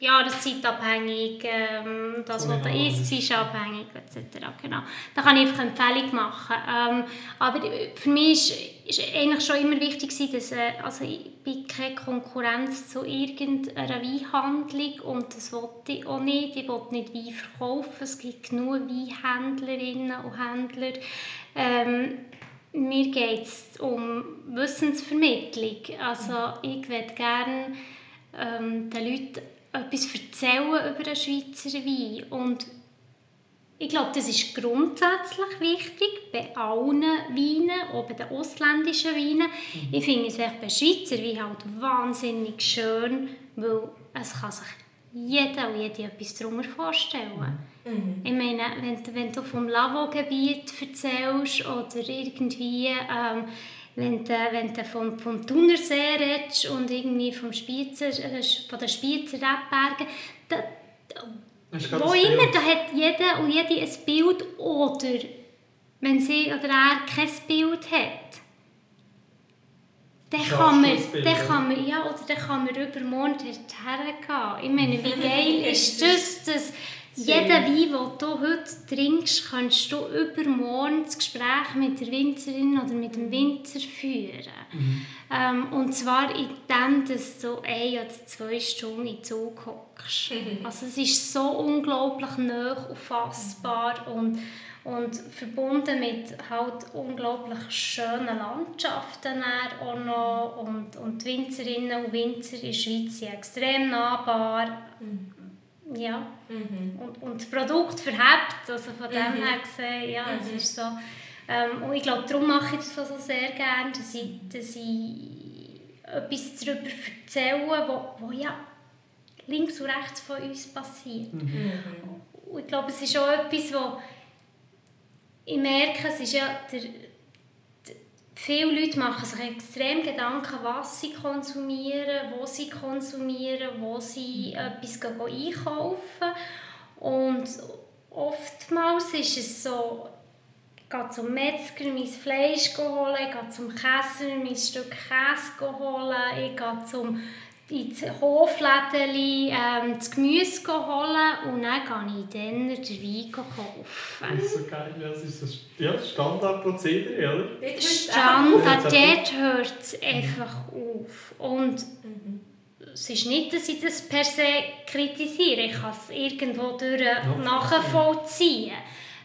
jahreszeitabhängig, ähm, das, was da ist, ist abhängig etc. Genau. Da kann ich einfach eine Empfehlung machen. Ähm, aber für mich ist, ist eigentlich schon immer wichtig dass äh, also ich bin keine Konkurrenz zu irgendeiner Weinhandlung und das wollte ich auch nicht. Ich wollte nicht Wein verkaufen. Es gibt genug Weinhändlerinnen und Händler. Ähm, mir geht es um Wissensvermittlung. Also ich würde gerne ähm, den Leuten etwas erzählen über den Schweizer Wein. Und ich glaube, das ist grundsätzlich wichtig bei allen Weinen, auch bei den ausländischen Weinen. Ich finde es echt bei Schweizer Wein halt wahnsinnig schön, weil es kann sich jeder und jede etwas darunter vorstellen. Ich meine, wenn, wenn du vom Lavo-Gebiet erzählst oder irgendwie, ähm, wenn du, wenn du vom, vom Thunersee redest und irgendwie vom Spitzer, äh, von den Spitzer Rebbergen, da, wo immer, da hat jeder und jede ein Bild oder wenn sie oder er kein Bild hat, dann kann, man, dann ja? kann man, ja, oder dann kann man übermorgen dorthin gehen. Ich meine, wie geil ist das, dass jeder Wein, den du heute trinkst, kannst du übermorgen das Gespräch mit der Winzerin oder mit dem Winzer führen. Ähm, und zwar indem dass du ein oder zwei Stunden in Zug hockst. Also es ist so unglaublich nah und fassbar und, und verbunden mit halt unglaublich schönen Landschaften auch noch. Und, und die Winzerinnen und Winzer in der Schweiz sind extrem nahbar. Ja. Und, und das Produkt verhebt, also von dem her gesehen, ja, es ist so. Ähm, und ich glaube, darum mache ich das so sehr gerne, dass ich, dass ich etwas darüber erzähle, wo, wo ja links und rechts von uns passiert. Und ich glaube, es ist auch etwas, wo ich merke, es ist ja der, viele Leute machen sich extrem Gedanken, was sie konsumieren, wo sie konsumieren, wo sie etwas einkaufen. Und oftmals ist es so, ich gehe zum Metzger mein Fleisch holen, ich gehe zum Käser mein Stück Käse holen, ich gehe zum ins Hofläden ähm, das Gemüse holen und dann gehe ich dann den Wein kaufen. Das ist so geil, das ist das ja, Standardprozedere, oder? Standard, dort hört es einfach auf. Und mhm. es ist nicht, dass ich das per se kritisiere, ich kann es irgendwo durch nachvollziehen.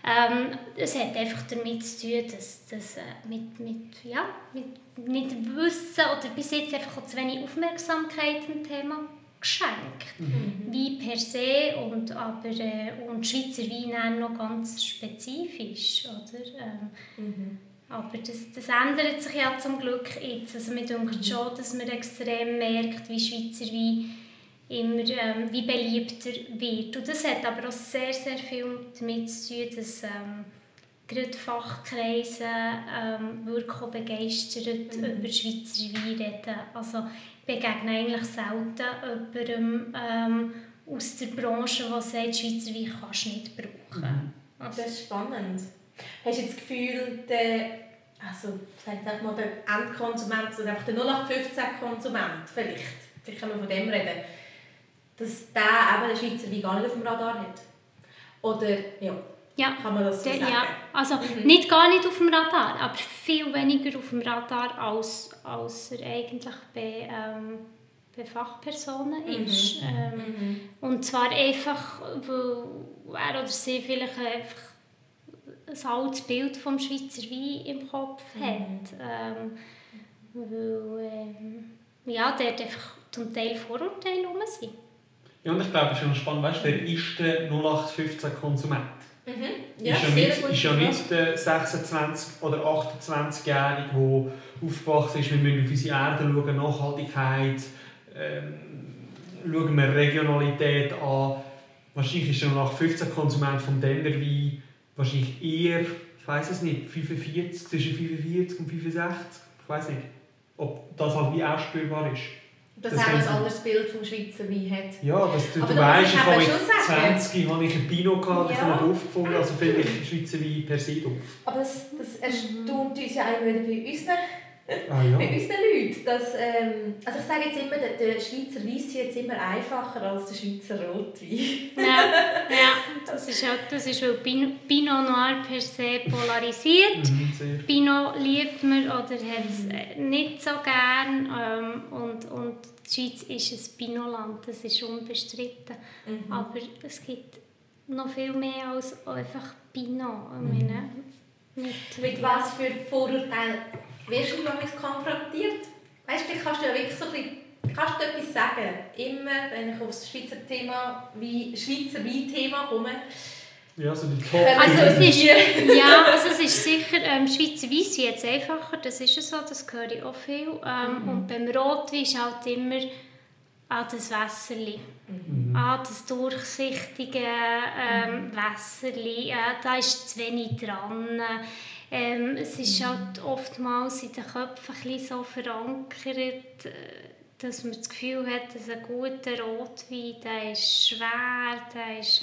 Ähm, es hat einfach damit zu tun, dass, dass äh, mit, mit, ja, mit, mit Wissen oder bis jetzt einfach zu wenig Aufmerksamkeit dem Thema geschenkt. Mhm. Wie per se und, aber, äh, und Schweizer Wein noch ganz spezifisch. Oder? Ähm, mhm. Aber das, das ändert sich ja zum Glück jetzt. Also mir denkt mhm. schon, dass man extrem merkt, wie Schweizer Wein immer ähm, wie beliebter wird. Und das hat aber auch sehr, sehr viel damit zu tun, dass ähm, gerade Fachkreise ähm, wirklich begeistert mhm. über Schweizer Wein reden. Also ich begegne eigentlich selten jemandem ähm, aus der Branche, der sagt, Schweizer Wein kannst du nicht brauchen. Mhm. Also. Das ist spannend. Hast du das Gefühl, der, also, sag mal, der Endkonsument oder einfach der 0815-Konsument vielleicht, vielleicht können wir von dem reden, dass der eben den Schweizer Wein gar nicht auf dem Radar hat? Oder ja, ja. kann man das so sagen? Ja, also mhm. nicht gar nicht auf dem Radar, aber viel weniger auf dem Radar, als, als er eigentlich bei, ähm, bei Fachpersonen mhm. ist. Ähm, mhm. Und zwar einfach, weil er oder sie vielleicht einfach ein altes Bild vom Schweizer Wein im Kopf mhm. hat. Ähm, weil ähm, ja, dort einfach zum Teil Vorurteile herum sind. Ja, und ich glaube, es ist schon spannend, weißt, wer ist der 0815-Konsument? Mhm. Ja, ist ja nicht, ist ja nicht der 26- oder 28-Jährige, der aufgewachsen ist, wir müssen auf unsere Erde schauen, Nachhaltigkeit, ähm, schauen wir Regionalität an. Wahrscheinlich ist der 0815-Konsument vom Denderwein wahrscheinlich eher, ich weiß es nicht, 45, zwischen 45 und 65. Ich weiß nicht, ob das halt wie auch spürbar ist. Dass das er ein anderes Bild vom Schweizer Wein hat. Ja, das, du, du weißt, ich habe mit 20 habe ich ein Pinot gehabt, das ja. habe ich aufgefunden, also finde ich Schweizer Wein per se doof. Aber das, das erstaunt uns ja auch wieder bei unseren Ah, ja. Bei unseren Leuten, dass, ähm, also ich sage jetzt immer, der, der Schweizer Weiss jetzt immer einfacher als der Schweizer Rotwein. ja, ja das ist, auch, das ist weil Pinot Noir per se polarisiert. Mhm, Pinot liebt man oder hat es äh, nicht so gern ähm, und, und die Schweiz ist ein Pinotland, das ist unbestritten. Mhm. Aber es gibt noch viel mehr als einfach Pinot. Mhm. Meine, mit, mit was für Vorurteilen wirst du manchmal konfrontiert? Weißt du, kannst du ja wirklich so ein bisschen, kannst du etwas sagen? Immer, wenn ich auf das Schweizer Thema, wie Schweizer Wein-Thema komme, ja, so die Top also es ist, ja, also es ist sicher, ähm, Schweizer Weiss jetzt einfacher, das ist so, das höre ich auch viel. Ähm, mhm. Und beim Rotwein ist halt immer ah, das Wässerli, mhm. ah, das durchsichtige ähm, mhm. Wässerli, äh, da ist zu wenig dran. Ähm, es ist halt oftmals in den Köpfen ein so verankert, äh, dass man das Gefühl hat, dass ein guter Rotwein, der ist schwer, der ist,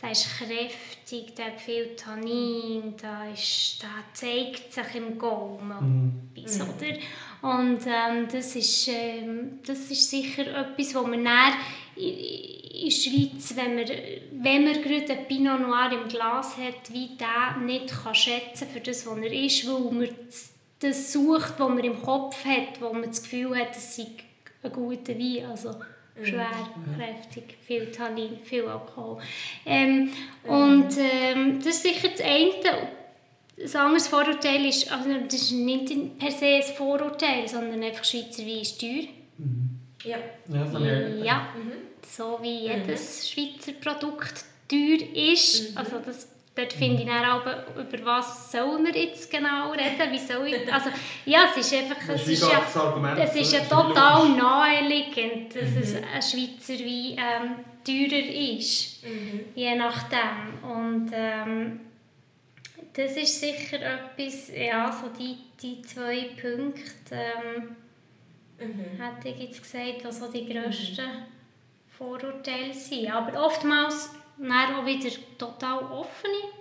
der ist kräftig, der hat viel Tannin, der, ist, der zeigt sich im Gaumen. Mhm. oder? Und ähm, das, ist, ähm, das ist sicher etwas, wo man dann in der Schweiz, wenn man, wenn man gerade einen Pinot Noir im Glas hat, wie der nicht kann schätzen für das, was er ist, weil man das sucht, was man im Kopf hat, wo man das Gefühl hat, es sei ein guter Wein, also schwer, kräftig, viel Tannin, viel Alkohol. Ähm, und ähm, das ist sicher das eine. Ein anderes Vorurteil ist, also das ist nicht per se ein Vorurteil, sondern einfach Schweizer Wein ist teuer. Mhm. Ja. Ja, ja. Mhm so wie jedes mhm. Schweizer Produkt teuer ist. Mhm. Also das, dort finde ich dann aber, über was sollen wir jetzt genau reden, wie soll ich, also ja, es ist einfach, es ist, ja, es ist ja total naheliegend, dass mhm. es ein Schweizer Wein ähm, teurer ist, mhm. je nachdem und ähm, das ist sicher etwas, ja, so die, die zwei Punkte ähm, mhm. hätte ich jetzt gesagt, was so die grössten Vorurteile sind. Aber oftmals auch wieder total offene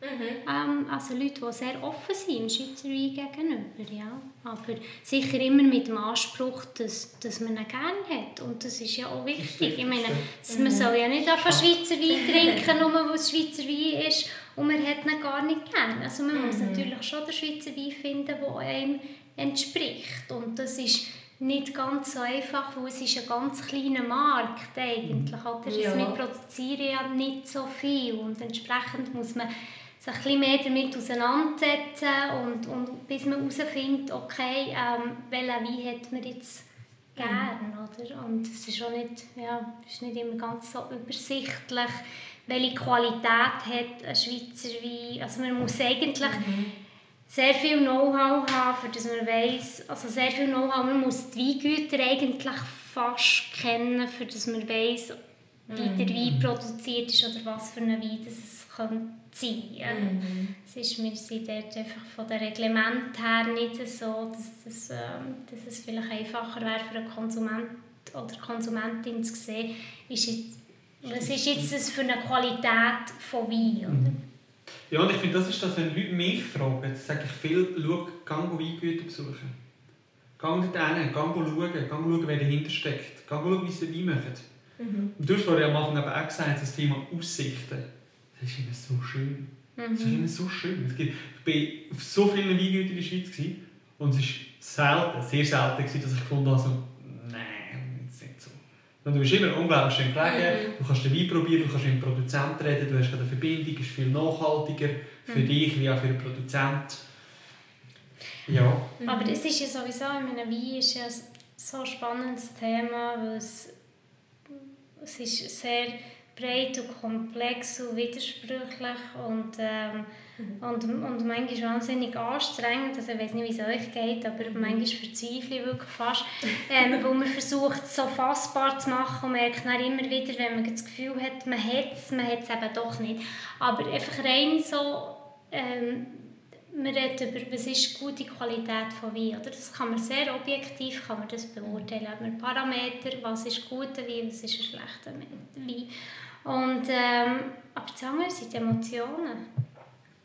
Mhm. Ähm, also Leute, die sehr offen sind im Schweizer Wein gegenüber, ja. Aber sicher immer mit dem Anspruch, dass, dass man ihn gerne hat. Und das ist ja auch wichtig. Ich meine, mhm. man soll ja nicht einfach Schweizer Wein trinken, nur weil es Schweizer Wein ist und man hat ihn gar nicht gerne. Also man mhm. muss natürlich schon den Schweizer Wein finden, der einem entspricht. Und das ist nicht ganz so einfach, weil es ist ein ganz kleiner Markt eigentlich. Oder? Ja. Wir produzieren ja nicht so viel und entsprechend muss man sich ein bisschen mehr damit auseinandersetzen und, und bis man herausfindet, okay, ähm, welchen Wein hat man jetzt gern, oder? Und es ist auch nicht, ja, ist nicht immer ganz so übersichtlich, welche Qualität hat ein Schweizer Wein. Also man muss eigentlich mhm. Sehr viel Know-how haben, für das man weiss, also sehr viel Know-how, man muss die Weingüter eigentlich fast kennen, für das man weiss, wie der Wein produziert ist oder was für ein Wein das es könnte sein. Mhm. Es ist, wir sind dort einfach von den Reglement her nicht so, dass, das, ähm, dass es vielleicht einfacher wäre für einen Konsument oder Konsumentin zu sehen, ist jetzt, was ist jetzt das für eine Qualität von Wein. Oder? Ja, und ich finde, das ist das, wenn Leute mich fragen, sage ich viel, schau, geh Weingüter besuchen. Geh dort hin, geh schauen, geh schauen, wer dahinter steckt. Geh schauen, wie sie Wein machen. Mhm. Du hast vorhin am Anfang auch gesagt, das Thema Aussichten. Das ist immer so schön. Mhm. Das ist immer so schön. Es gibt, ich war auf so vielen Weingütern in der Schweiz gewesen, und es war selten, sehr selten, gewesen, dass ich gefunden habe, so, nein, das ist nicht so. Und du bist immer unglaublich schön gelegen, mhm. du kannst den Wein probieren, du kannst mit dem Produzenten reden, du hast eine Verbindung, ist viel nachhaltiger für mhm. dich wie auch für den Produzenten. Ja. Aber es ist ja sowieso, in meinem Wein ist ja so ein spannendes Thema, weil es es ist sehr breit und komplex und widersprüchlich und, ähm, mhm. Und, und manchmal wahnsinnig anstrengend. Also ich weiß nicht, wie es euch geht, aber mhm. manchmal verzweifle ich wirklich fast, ähm, wo man versucht, es so fassbar zu machen und merkt dann immer wieder, wenn man das Gefühl hat, man hat es, man hat es eben doch nicht. Aber einfach rein so... Ähm, man redet über, was ist gute Qualität von Wein. Oder? Das kann man sehr objektiv kann man das beurteilen. Man Parameter, was ist guter Wein, was ist ein schlechter Wein. Und, ähm, aber das andere sind Emotionen.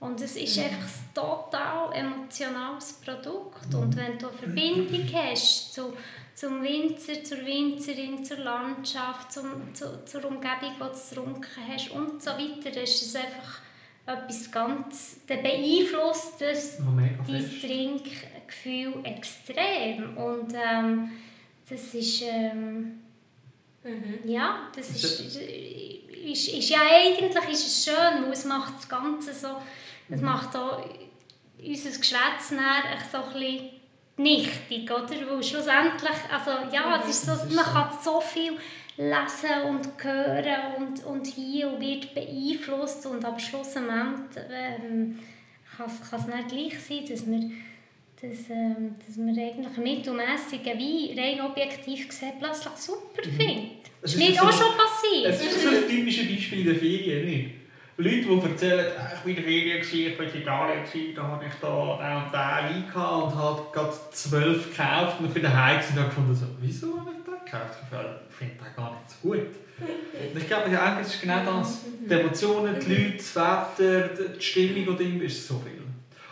Und es ist mhm. einfach ein total emotionales Produkt. Und wenn du eine Verbindung hast zu, zum Winzer, zur Winzerin, zur Landschaft, zum, zu, zur Umgebung, die du getrunken hast und so weiter, ist es einfach etwas ganz, der beeinflusst das, dein Trinkgefühl extrem und ähm, das ist ähm, mhm. ja, das ist, ist, ist, ist, ja eigentlich ist es schön, weil es macht das Ganze so, mhm. macht auch unser Geschwätz so ein bisschen nichtig, oder? Weil schlussendlich, also ja, es ist so, man kann so viel lesen und hören und, und hier und wird beeinflusst und am Schlussendlich ähm, kann es nicht gleich sein, dass wir, dass, ähm, dass wir eigentlich mittelmässigen Wein rein objektiv gesehen plötzlich super mhm. finden. Das ist mir auch schon passiert. Es ist so ein typisches Beispiel der Ferien, nicht? Leute, die erzählen, ah, ich war in der Ferien, ich war in Italien, da habe ich da den und den Wein und habe gerade zwölf gekauft und ich bin daheim und habe gefunden, so, wieso habe ich den gekauft? Ich finde den gar nicht so gut. Und ich glaube, es ist genau das. Die Emotionen, die Leute, das Wetter, die Stimmung oder immer ist so viel.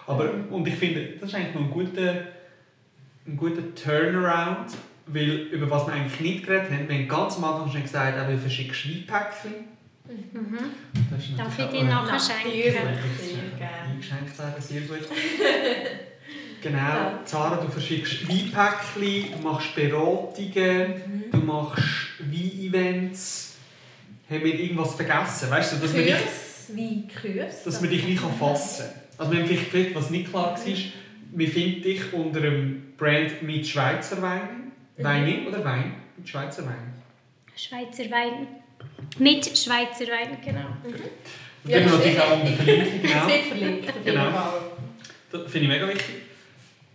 Aber, und ich finde, das ist eigentlich noch ein guter, ein guter Turnaround, weil über was wir eigentlich nicht geredet haben, wir haben ganz am Anfang schon gesagt, er will verschickst Weinpäckchen Mhm. Darf ich dir nachher schenken? Sehr gerne. Eingeschenkt werden, sehr gut. genau, Zara, du verschickst Weinpäckchen, du machst Beratungen, mhm. du machst Wein-Events. Haben wir irgendwas vergessen? Weißt du, dass wir dich, Kurs, dass wir dich nicht fassen kann. Also wir haben vielleicht gefragt, was nicht klar war. Wir finden dich unter dem Brand mit Schweizer Wein. Mhm. Wein oder Wein? Mit Schweizer Wein. Schweizer Wein. Mit Schweizer Wein, genau. Mhm. Und ja, natürlich auch unter Verlinkung. Genau. Es wird verlinkt. Genau. Das finde ich mega wichtig.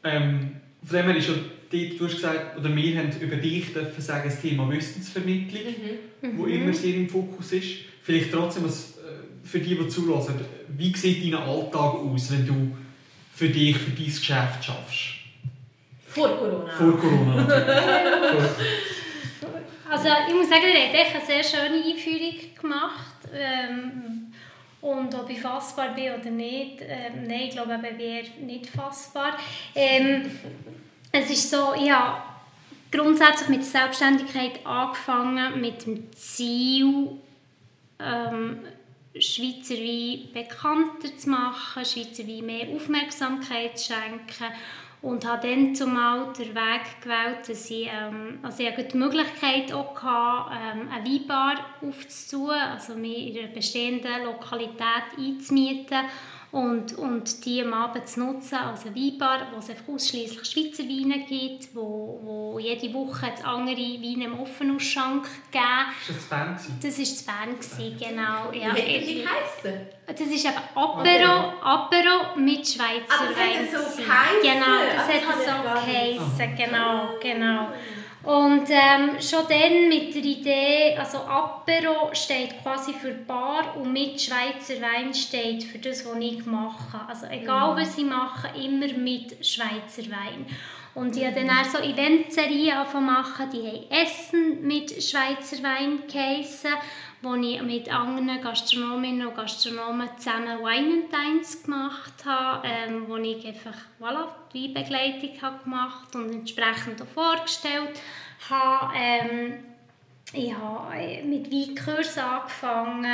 Ähm, von dem her ist schon dort, du hast gesagt, oder wir haben über dich dürfen sagen, das Thema Wissensvermittlung, mhm. wo immer sehr im Fokus ist. Vielleicht trotzdem was äh, für die, die zulassen, wie sieht dein Alltag aus, wenn du für dich, für dein Geschäft schaffst? Vor Corona. Vor Corona. Also ich muss sagen, er hat eine sehr schöne Einführung gemacht. Ähm, und ob ich fassbar bin oder nicht, ähm, nein, ich glaube, ich wäre nicht fassbar. Ähm, es ist so, ja, grundsätzlich mit der Selbstständigkeit angefangen mit dem Ziel, ähm, Schweizer Wein bekannter zu machen, Schweizer Wein mehr Aufmerksamkeit zu schenken und habe dann zumal den Weg gewählt, dass ich, ähm, also ich die Möglichkeit auch hatte, ähm, eine Weinbar aufzutun, also mich in einer bestehenden Lokalität einzumieten und, und die am Abend zu nutzen als eine Weinbar, wo es ausschließlich Schweizer Weine gibt, wo, wo jede Woche andere Weine im Offenausschank geben. Ist das Bern? Das war Bern, genau. Ja. Wie hätte die geheissen? Das ist eben Apero, Apero mit Schweizer Wein. das hat so Genau, das, das hat so geheissen, genau, genau. Und ähm, schon dann mit der Idee, also Apero steht quasi für Bar und mit Schweizer Wein steht für das, was ich mache. Also egal, mhm. was ich mache, immer mit Schweizer Wein. Und ich habe dann auch so Eventserien machen, die haben Essen mit Schweizer Wein geheissen, wo ich mit anderen Gastronominnen und Gastronomen zusammen Wine and Dines gemacht habe, ähm, wo ich einfach voilà, die Weinbegleitung habe gemacht und entsprechend auch vorgestellt habe. Ähm, ich habe äh, mit Weinkursen angefangen,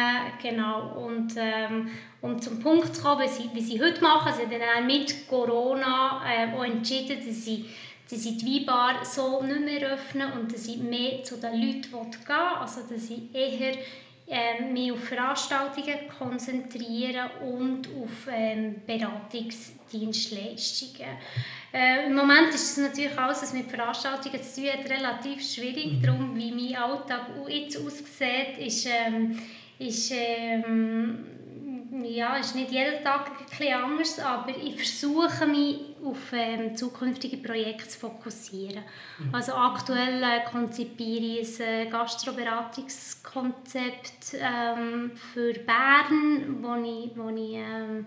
genau, und ähm, um zum Punkt zu kommen, wie sie, wie sie heute machen, sie haben dann mit Corona äh, auch entschieden, dass sie, dass sie die Weinbar so nicht mehr öffnen und dass sie mehr zu den Leuten gehen will, also dass sie eher äh, mich auf Veranstaltungen konzentrieren und auf ähm, Beratungsdienstleistungen. Äh, Im Moment ist es natürlich alles, was mit Veranstaltungen zu tun hat, relativ schwierig. Mhm. Darum, wie mein Alltag jetzt aussieht, ist, ähm, ist ähm, ja, ist nicht jeden Tag ein anders, aber ich versuche mich auf ähm, zukünftige Projekte zu fokussieren. Mhm. Also aktuell äh, konzipiere ich ein äh, Gastroberatungskonzept ähm, für Bern, wo ich, wo ich, ähm,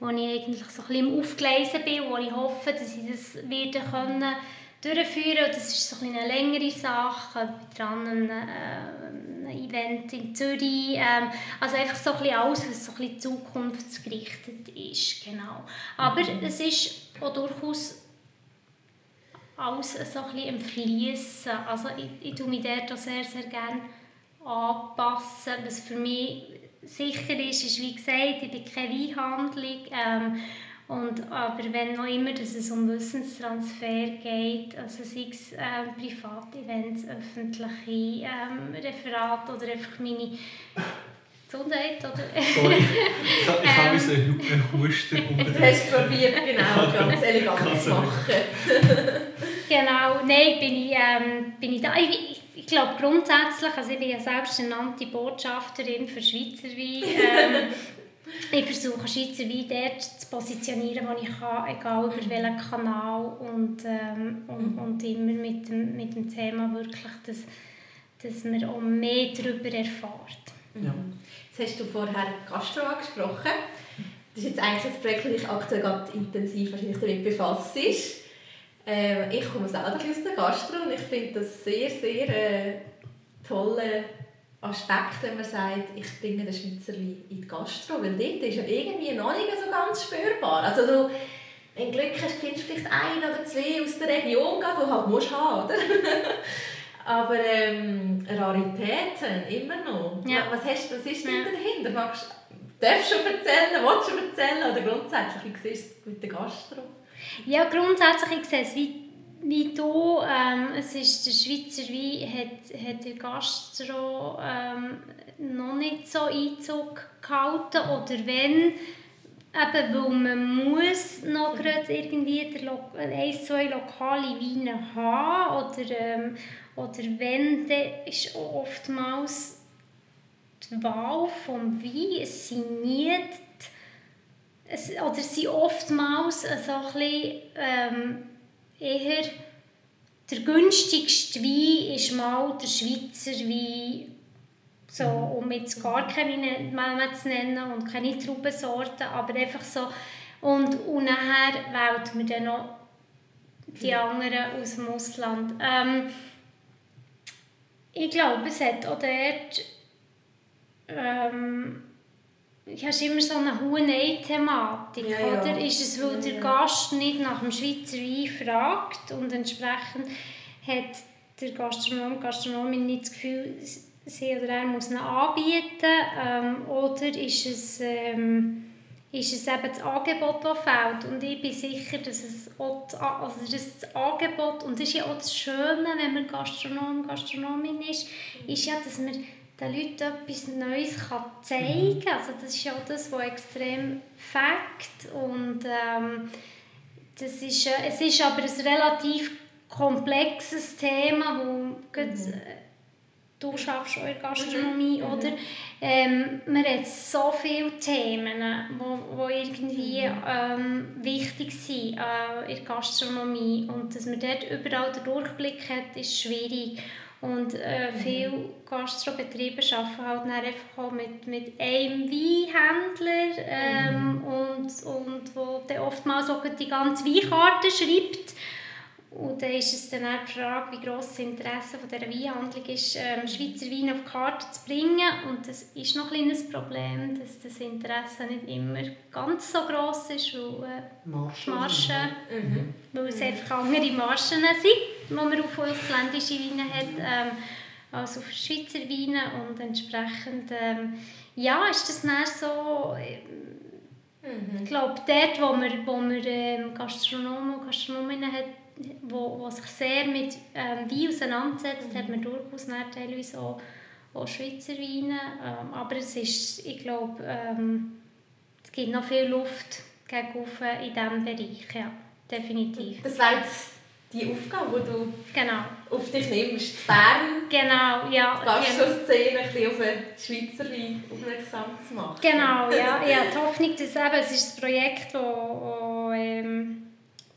wo ich eigentlich so ein bisschen im Aufgleisen bin, wo ich hoffe, dass ich das wieder können durchführen. Das ist so eine längere Sache. Ich bin dran an einem äh, Event in Zürich. Ähm, also einfach so ein bisschen alles, was so ein bisschen zukunftsgerichtet ist. Genau. Aber mhm. es ist auch durchaus alles so ein bisschen im Fließen. Also ich, ich tue mich dort auch sehr, sehr gerne anpassen. Was für mich sicher ist, ist, wie gesagt, ich bin keine Weinhandlung. Ähm, und, aber wenn noch immer dass es um Wissenstransfer geht, also sei es äh, Privatevents, öffentliche ähm, Referate oder einfach meine Gesundheit oder... Sorry, ich, ich habe so einen Husten Du hast probiert, genau, ganz elegant zu machen. genau, nein, bin ich, ähm, bin ich da. Ich, ich, ich glaube grundsätzlich, also ich bin ja selbst eine Botschafterin für Schweizer Wein. Ähm, ich versuche Schweizer Wein dort zu positionieren, wo ich kann, egal über welchen Kanal und, ähm, und, mhm. und immer mit dem, mit dem Thema wirklich, dass, dass man auch mehr darüber erfährt. Ja. Jetzt hast du vorher Gastro angesprochen. Das ist jetzt eigentlich das Projekt, das dich aktuell gerade intensiv wahrscheinlich damit befasst. Ähm, ich komme selber aus der Gastro und ich finde das sehr, sehr äh, tolle Aspekt, wenn man sagt, ich bringe den Schweizer Wein in die Gastro, weil dort ist ja irgendwie noch nicht so ganz spürbar. Also du, wenn du Glück hast, findest du vielleicht ein oder zwei aus der Region, die du halt musst haben, oder? Aber ähm, Raritäten immer noch. Ja. Was, hast, was ist denn ja. dahinter? Magst, darfst du schon erzählen, willst du erzählen oder grundsätzlich, wie siehst du es mit der Gastro? Ja, grundsätzlich, ich sehe es wie wie du, ähm, es ist der Schweizer Wein hat, hat der Gastro ähm, noch nicht so Einzug gehalten? Oder wenn, eben weil man muss noch gerade irgendwie ein, zwei lokale Weine haben? Oder, ähm, oder wenn, dann ist oftmals die Wahl vom Wein, es sind nie es, oder sind oftmals so ein bisschen, ähm, eher der günstigste Wein ist mal der Schweizer Wein, so, um jetzt gar keine Namen zu nennen und keine Traubensorten, aber einfach so. Und, und nachher wählt man dann noch die anderen aus dem Ausland. Ähm, ich glaube, es hat auch dort ähm, ja, ist immer so eine Huhn-Ei-Thematik, Ja, ja. oder? Ist es, weil der. Gast nicht nach dem Schweizer Wein fragt und entsprechend hat der Gastronom, Gastronomin nicht das Gefühl, sie oder er muss ihn anbieten ähm, oder ist es, ähm, ist es eben das Angebot, das fehlt und ich bin sicher, dass es auch das, also das Angebot und das ist ja auch das Schöne, wenn man Gastronom, Gastronomin ist, ist ja, dass man den Leuten etwas Neues kann zeigen kann. Also das ist ja das, was extrem fängt und ähm, das ist, äh, es ist aber ein relativ komplexes Thema, wo gerade, äh, du schaffst der Gastronomie, oder? Ähm, man hat so viele Themen, wo, wo irgendwie ähm, wichtig sind äh, in der Gastronomie und dass man dort überall den Durchblick hat, ist schwierig. Und äh, viele Gastrobetriebe arbeiten halt dann einfach mit, mit einem Weinhändler ähm, und, und wo dann oftmals auch die ganze Weinkarte schreibt. Und dann ist es dann auch die Frage, wie gross das Interesse von dieser Weinhandlung ist, ähm, Schweizer Wein auf die Karte zu bringen. Und das ist noch ein kleines Problem, dass das Interesse nicht immer ganz so gross ist, weil äh, die Margen, Mhm. weil es einfach andere Margen sind, die man auf ausländische Weine hat, ähm, als auf Schweizer Weine. Und entsprechend ähm, ja, ist das dann so... äh, Mhm. ich glaube, dort, wo man, wo man ähm, Gastronomen und Gastronominnen hat, wo, wo sich sehr mit ähm, Wein auseinandersetzt, hat man durchaus teilweise auch, auch Schweizer Weine. Ähm, aber es ist, ich glaube, ähm, es gibt noch viel Luft gegen oben in diesem Bereich, ja, definitiv. Das wäre jetzt die Aufgabe, die du Genau, auf dich nimmst. Bern genau, ja. die genau. Gastro-Szene ein bisschen auf den Schweizer Wein aufmerksam zu machen. Genau, ja, ja. Die Hoffnung, dass eben, es ist ein Projekt, wo,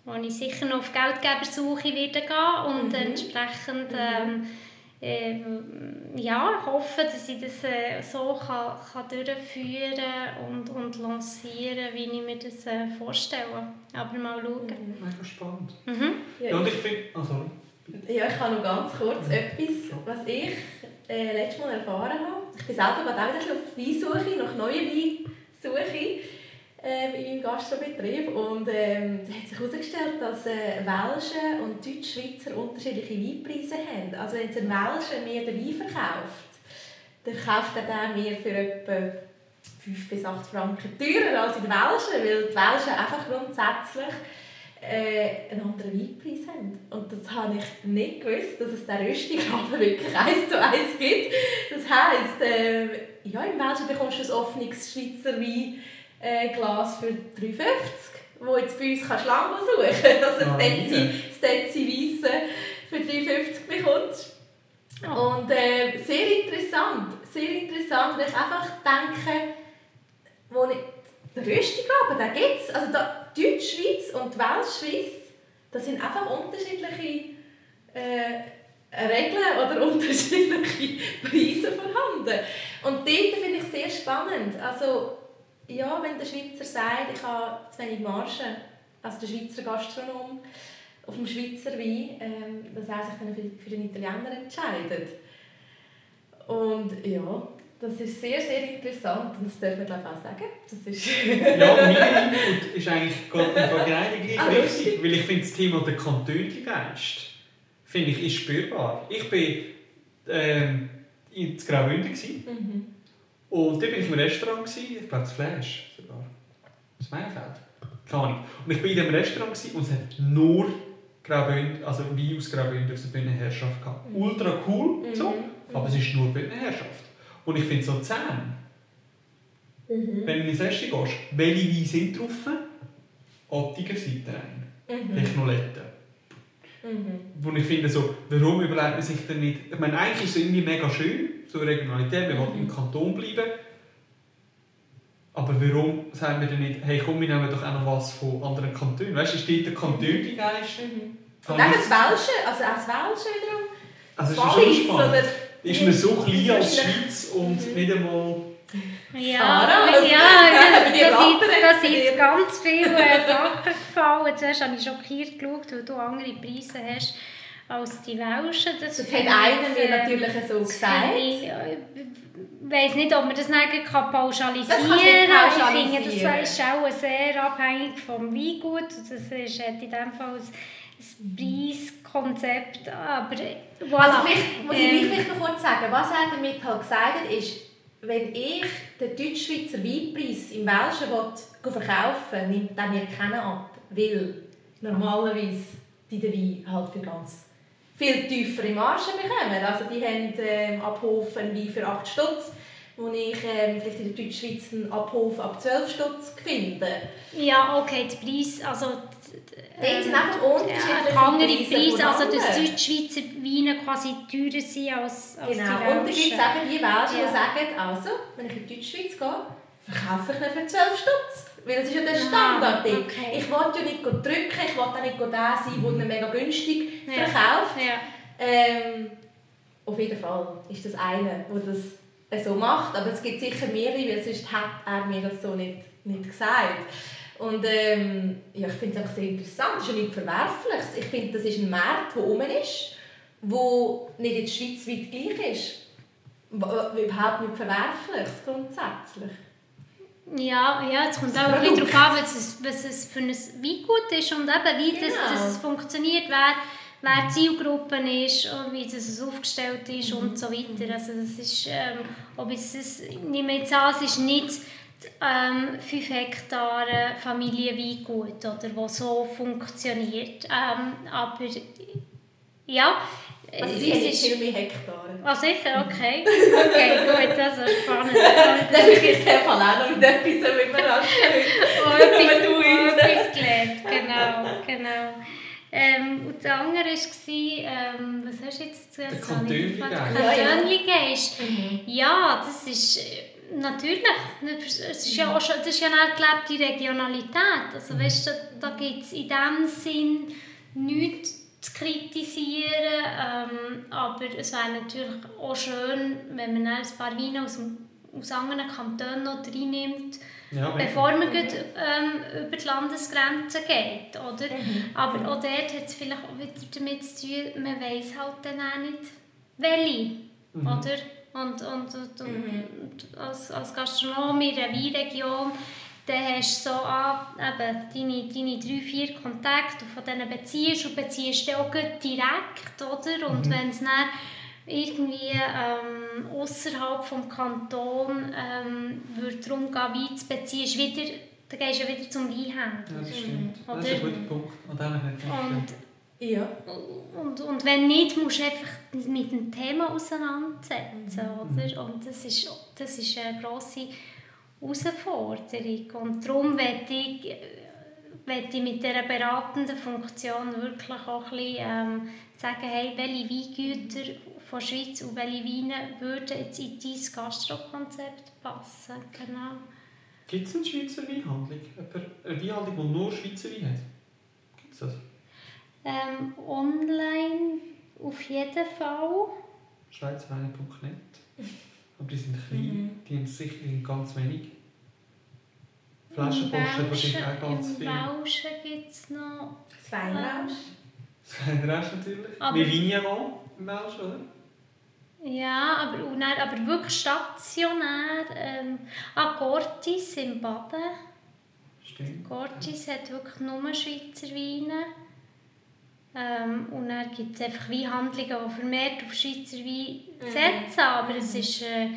wo, wo ich sicher noch auf Geldgebersuche werde gehen und Mhm. entsprechend ähm, äh, ja, hoffe, dass ich das äh, so kann, kann durchführen und, und lancieren, wie ich mir das äh, vorstelle. Aber mal schauen. Mega spannend. Mhm. Ja, und ich, ich finde... Oh, sorry. ja, ich habe noch ganz kurz etwas, was ich äh, letztes Mal erfahren habe. Ich bin selber gerade auch wieder auf Weinsuche, nach neuen Weinsuche ähm, in meinem Gastrobetrieb. Und ähm, hat sich herausgestellt, dass äh, Welsche und Deutschschweizer unterschiedliche Weinpreise haben. Also wenn ein Welsche den Wein verkauft, dann kauft er den mir für etwa 5 bis 8 Franken teurer als in der Welschen, weil die Welschen einfach grundsätzlich äh, einen anderen Weinpreis haben. Und das habe ich nicht gewusst, dass es den Röstigraben wirklich eins zu eins gibt. Das heisst, äh, ja, im Welschen bekommst du ein offenes Schweizer Weinglas äh, Glas für 3,50 wo jetzt bei uns kannst du lange suchen kannst. Also Ah, das Dezi, Dezi Weisse für 3,50 bekommst. Oh. Und äh, sehr interessant, sehr interessant, weil ich einfach denke, wo ich, den Röstigraben, den gibt es. Also da, Deutschschweiz und Weltschweiz, das sind einfach unterschiedliche äh, Regeln oder unterschiedliche Preise vorhanden. Und dort finde ich sehr spannend. Also, ja, wenn der Schweizer sagt, ich habe zu wenig Marge, also der Schweizer Gastronom auf dem Schweizer Wein, ähm, dass er sich dann für, für den Italiener entscheidet. Und ja, das ist sehr, sehr interessant und das darf man glaube ich auch sagen. Das ist Ja, mein Input ist eigentlich gerade im in die Ah, Richtung, weil ich finde das Thema der kantonliche Geist finde ich, ist spürbar. Ich bin ähm, in Graubünden mhm. Und da bin ich im Restaurant, gewesen, ich glaube das Flash sogar, das Meienfeld, keine Ahnung. Und ich bin in diesem Restaurant gewesen, und es hat nur Graubünden, also Wein aus Graubünden aus der Bühnenherrschaft gehabt. Mhm. Ultra cool, so, Mhm. aber es ist nur Bühnenherrschaft. Und ich finde so zehn. Mhm. Wenn du ins Restaurant gehst, welche Weine sind drauf? Optiker Seite rein. Mhm. Technoletten. Mhm. Wo ich finde, so, warum überlegt man sich denn nicht... Ich meine, eigentlich ist es irgendwie mega schön, so Regionalität, wir wollen im Kanton bleiben. Aber warum sagen wir denn nicht, hey komm, wir nehmen doch auch noch was von anderen Kantonen? Weißt du, ist dort der kantonliche Geist? Mhm. Kann Und eben ich- das Welsche, also auch das Welsche wiederum. Also ist Wallis, oder Ist man so klein als Schweiz und Mhm. nicht einmal... Ja, Sarah, also- ja, Bei dir da sind, ganz viele äh, Sachen gefallen. Zuerst habe ich schockiert geschaut, weil du andere Preise hast als die Welschen. Das, das hat einer mir natürlich so gesagt. Ich äh, weiß nicht, ob man das nicht pauschalisieren kann. Ich finde, das ist auch sehr abhängig vom Weingut. Das ist in dem Fall ein Preiskonzept. Aber voilà. Also vielleicht muss ich ähm, vielleicht noch kurz sagen, was er damit halt gesagt hat, ist, wenn ich den Deutschschweizer Weinpreis im Welschen verkaufen will, nimmt er mir keinen ab. Weil normalerweise die den Wein halt für ganz viel tiefere Margen bekommen. Also die haben ähm, ab Hof einen Wein für 8 Stutz wo ich ähm, vielleicht in der Deutschschweiz einen Abhof ab 12 Stutz finde. Ja, okay, der Preis, also... Dort sind einfach unterschiedliche ja, andere Preise, also dass Deutschschweizer Weine quasi teurer sind als, als genau. die Genau, und da gibt es eben die Welschen, ja. die sagen, also, wenn ich in die Deutschschweiz gehe, verkaufe ich nicht für 12 Stutz. Weil das ist ja der Standard. Ah, okay. Ich will ja nicht drücken, ich will auch nicht der sein, der mega günstig verkauft. Ja. Ähm, auf jeden Fall ist das eine, der das so macht. Aber es gibt sicher mehrere, weil sonst hat er mir das so nicht, nicht gesagt. Und ähm, ja, ich finde es einfach sehr interessant. Es ist ja nichts Verwerfliches. Ich finde, das ist ein Markt, der oben ist, der nicht in der Schweiz weit gleich ist. Überhaupt nicht verwerflich, grundsätzlich. Ja, ja, es kommt auch ein bisschen darauf an, was es, was es für ein Weingut ist und eben, wie genau. das, dass es funktioniert, wer wer die Zielgruppe ist und wie das aufgestellt ist und so weiter. Also das ist, ähm, ob es, es, ich nehme jetzt an, es ist nicht ähm, 5 Hektar Familienweingut, oder, wo so funktioniert. Ähm, aber ja, also es ist viel mehr Hektare. Ah, sicher? Okay. Okay, gut, also spannend. das ist jetzt der Fall auch noch mit etwas, anstellt. Oh, etwas, etwas gelernt, genau, genau. Ähm, und das andere war, ähm, was hast du jetzt gesagt? Der Kantönligeist. Mhm. Ja, das ist äh, natürlich, es ist ja auch schon, das ist ja eine gelebte Regionalität. Also mhm. weißt du, da, da gibt es in diesem Sinn nichts zu kritisieren, ähm, aber es wäre natürlich auch schön, wenn man ein paar Weine aus, aus anderen Kantonen noch reinnimmt, ja, bevor man gut, ähm, über die Landesgrenzen geht. Oder? Mhm. Aber auch dort hat es vielleicht auch wieder damit zu tun, man weiß halt dann auch nicht, welche. Mhm. Oder? Und, und, und, mhm. und als, als Gastronom in einer Weinregion dann hast du so an, eben, deine, deine drei, vier Kontakte von denen beziehst und beziehst du auch direkt, oder? Und mhm. wenn es dann irgendwie ähm, außerhalb des Kantons ähm, würde darum gehen, Wein zu beziehen, ist wieder, dann gehst du ja wieder zum Weinhändler. Ja, das stimmt. Oder? Das ist ein guter Punkt. Und, ja. Und, und wenn nicht, musst du einfach mit dem Thema auseinandersetzen. Mhm. Oder? Und das ist, das ist eine grosse Herausforderung. Und darum möchte ich, möchte ich mit dieser beratenden Funktion wirklich auch ein bisschen, ähm, sagen, hey, welche Weingüter von der Schweiz und welche Weine würden jetzt in dein Gastrokonzept passen. Genau. Gibt es eine Schweizer Weinhandlung? Eine Weinhandlung, die nur Schweizer Wein hat? Gibt es das? Ähm, online auf jeden Fall. Schweizweine.net Aber die sind klein, mhm. die haben sicher ganz wenig. Flaschenposten wahrscheinlich auch ganz viel. Im Bauschen gibt es noch... Das Weinrausch. Das Weinrausch natürlich. Aber Wie Vigneron im Bauschen, oder? Ja, aber, und dann, aber wirklich stationär. Ähm, ah, Gortis im Baden. Stimmt. Gortis hat wirklich nur Schweizer Weine. Ähm, und dann gibt es einfach Weinhandlungen, die vermehrt auf Schweizer Wein mhm. setzen, aber es ist, äh,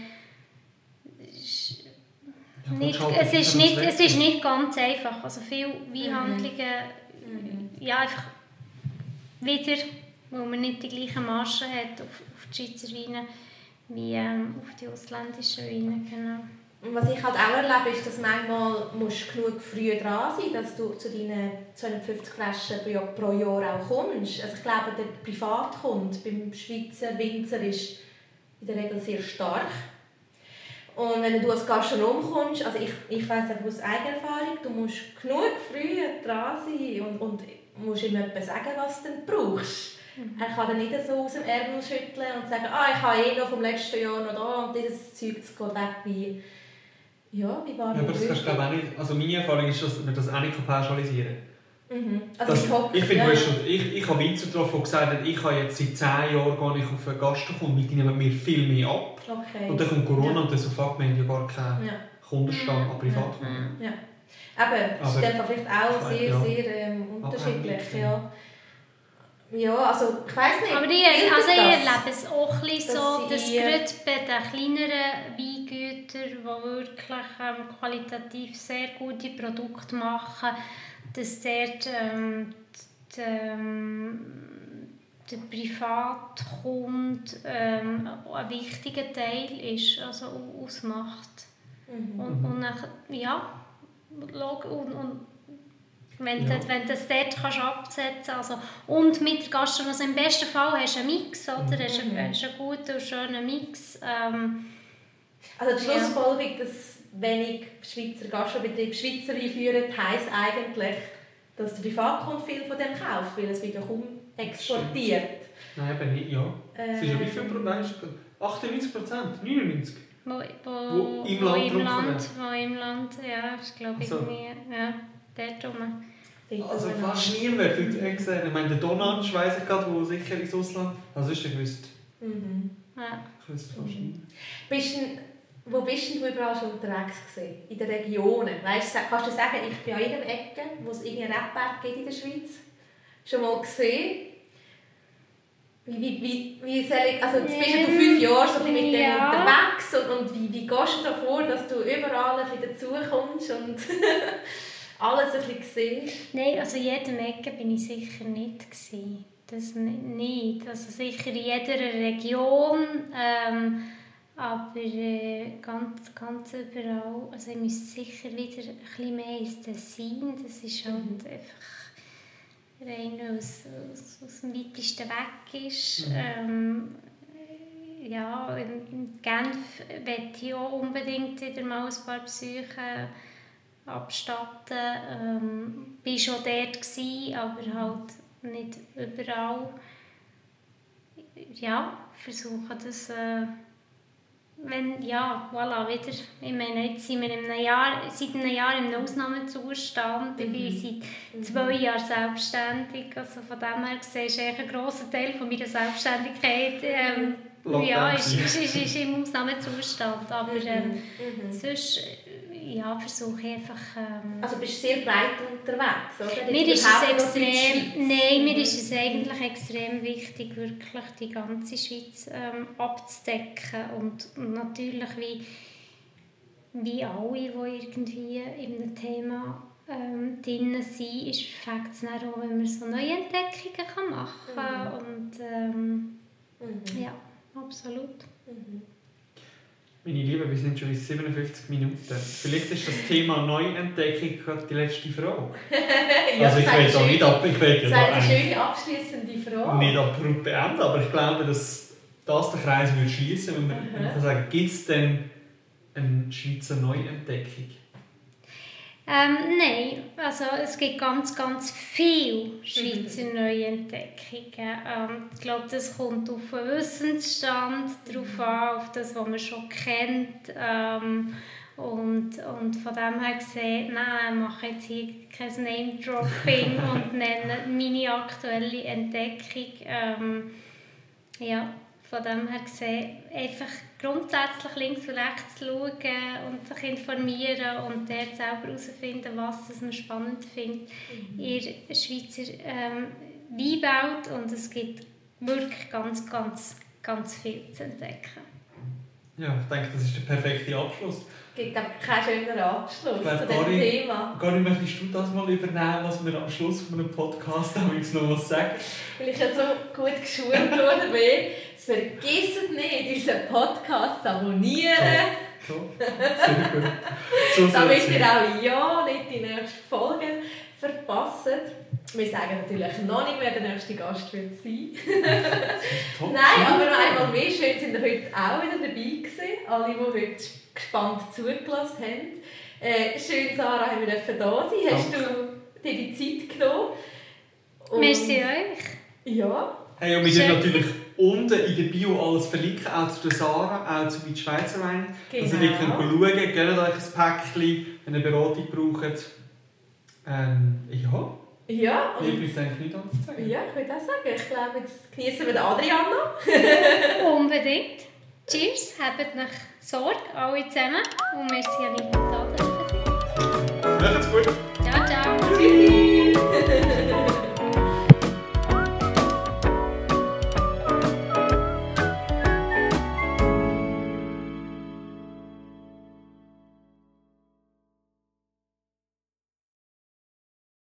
ist ja, nicht, es, ist nicht, es ist nicht ganz einfach. Also viele Weinhandlungen, mhm. ja einfach wieder, weil man nicht die gleichen Margen hat auf, die Schweizer Weine wie ähm, auf die ausländischen Weine. Genau. Was ich halt auch erlebe, ist, dass manchmal musst genug früh dran sein dass du zu deinen 250 Flaschen pro Jahr auch kommst. Also ich glaube, der Privatkunde beim Schweizer Winzer ist in der Regel sehr stark. Und wenn du als Gastronom kommst, also ich, ich weiss auch aus eigener Erfahrung, du musst genug früh dran sein und, und musst ihm etwas sagen, was du brauchst. Mhm. Er kann dann nicht so aus dem Ärmel schütteln und sagen, ah, ich habe eh noch vom letzten Jahr noch da und dieses Zeug geht weg wie, ja, wie war ja, aber das kannst du auch nicht, also meine Erfahrung ist, dass man das auch nicht pauschalisieren kann. Mhm. Also Das, mit ich finde, ja. du hast schon- ich, ich habe Winzer getroffen, der gesagt hat, ich habe jetzt seit 10 Jahren gehe ich auf eine Gastro und die nehmen mir viel mehr ab. Okay. Und dann kommt Corona Ja. und dann so, fuck, wir haben ja gar keinen ja. Kundenstamm an Privatkunden. Eben, das ist Aber- einfach vielleicht auch sehr, Ja. sehr ähm, unterschiedlich. Ja. Ja, also ich weiß nicht. Aber ich, also ich das? erlebe es auch ein bisschen so, Dass gerade bei den kleineren Weingütern, die wirklich ähm, qualitativ sehr gute Produkte machen, dass dort ähm, die, ähm, der Privatkunde ähm, ein wichtiger Teil ist, also au- ausmacht. Mhm. Und, und dann, ja, und, und wenn, Ja. du, wenn du das dort kannst absetzen also Und mit der Gastronomie, also im besten Fall hast du einen Mix, oder? Hast du Mhm. hast einen guten und schönen Mix. Ähm, Also die Ja. Schlussfolgerung, dass wenig Schweizer Gastrobetriebe Schweizer einführen, heisst eigentlich, dass der Privatkunde viel von dem kauft, weil es wieder kaum exportiert. Nein, eben nicht, ja. Es ist ja wie viel Ähm, Prozent? Weißt du, 98 Prozent? 99? wo, wo, Wo im wo Land im getrunken Land, wo im Land, ja, ist glaube ich Also. irgendwie, ja, dort rum. Also fast an. niemand tut extern. Ich meine, der Donatsch weiss ich gerade, wo sicher ins Ausland... Also ist er gewusst. Mhm. Ja. Ich wüsste fast Mhm. nicht. Bist denn, wo bist du überall schon unterwegs gewesen? In den Regionen? Weißt, du, kannst du sagen, ich bin an jedem Ecke, wo es irgendeinen Rebberg gibt in der Schweiz, schon mal gesehen? Wie, wie, wie, wie soll ich, also jetzt bist ja du fünf Jahre so mit dem ja. unterwegs und, und wie, wie gehst du davor, dass du überall ein bisschen dazukommst und alles ein bisschen siehst? Nein, also in jedem Ecke bin ich sicher nicht gewesen. Das ni- nicht. Also sicher in jeder Region, ähm, aber äh, ganz, ganz überall. Also ich müsste sicher wieder ein bisschen mehr ins Tessin. Das ist halt Mhm. einfach rein aus, aus, aus dem weitesten Weg ist. Mhm. Ähm, ja, in Genf möchte ich auch unbedingt wieder mal ein paar Besuche abstatten. Ähm, war schon dort, gewesen, aber halt nicht überall. Ja, versuche das... Äh, wenn, ja, voilà, wieder. Ich meine, jetzt sind wir in einem Jahr, seit einem Jahr im Ausnahmezustand. Ich bin seit zwei Jahren selbstständig. Also von dem her gesehen ist ein grosser Teil von meiner Selbstständigkeit ähm, Lockdown ja, ist, ist, ist, ist im Ausnahmezustand. Aber ähm, Mhm. sonst ja, versuche einfach... Ähm, Also bist du sehr breit unterwegs, oder? mir ist es extrem, nein, mir Mhm. ist es eigentlich extrem wichtig, wirklich die ganze Schweiz ähm, abzudecken und, natürlich wie, wie alle, die irgendwie in einem Thema ähm, drin sind, ist dann auch, wenn man so neue Entdeckungen kann machen kann und ähm, Mhm. ja, absolut. Mhm. Meine Lieben, wir sind schon bei 57 Minuten. Vielleicht ist das Thema Neuentdeckung gerade die letzte Frage. ja, also ich will eine nicht, ab, ich will ja eine schöne abschließende Frage. nicht abrupt beenden, aber ich glaube, dass das den Kreis würde schließen, wenn wir Mhm. wenn sagen, gibt es denn eine Schweizer Neuentdeckung? Ähm, nein, also es gibt ganz, ganz viele Schweizer Neuentdeckungen. Ähm, ich glaube, das kommt auf den Wissensstand drauf an, auf das, was man schon kennt. Ähm, und, und von dem her gesehen, nein, ich mache jetzt hier kein Name-Dropping und nenne meine aktuelle Entdeckung. Ähm, ja, von dem her gesehen, einfach grundsätzlich links und rechts schauen und sich informieren und dort selber herausfinden, was das man spannend findet in der Schweizer ähm, Weinwelt und es gibt wirklich ganz, ganz, ganz viel zu entdecken. Ja, ich denke, das ist der perfekte Abschluss. Es gibt aber keinen schöneren Abschluss Ich glaube, zu diesem Thema. Karin, möchtest du das mal übernehmen, was wir am Schluss von einem Podcast damals noch was sagen? Weil ich ja so gut geschult worden bin. Vergisst nicht, unseren Podcast zu abonnieren, So, sehr gut. So damit ihr auch ja nicht die nächste Folge verpasst. Wir sagen natürlich noch nicht, wer der nächste Gast wird sein. Nein, aber noch einmal mehr schön sind heute auch wieder dabei gewesen. Alle, die heute gespannt zugelassen haben. Äh, schön, Sarah, haben wir dürfen da sein. Hast du dir die Zeit genommen? Und- Merci euch. Ja. Hey, und wir tun natürlich unten in der Bio alles verlinken, auch zu der Sarah, auch zu den Schweizer Wein. Genau. Also ihr könnt schauen, gebt euch ein Päckchen, wenn ihr Beratung braucht. Ähm, ja, Ja, und bleibt eigentlich nicht anders sagen. ja, ich würde auch sagen, ich glaube, jetzt genießen wir den Adriana. Unbedingt. Cheers, habt nach Sorge, alle zusammen. Und merci an Liebe und Adel für Macht's gut. Ciao, ciao. Tschüssi!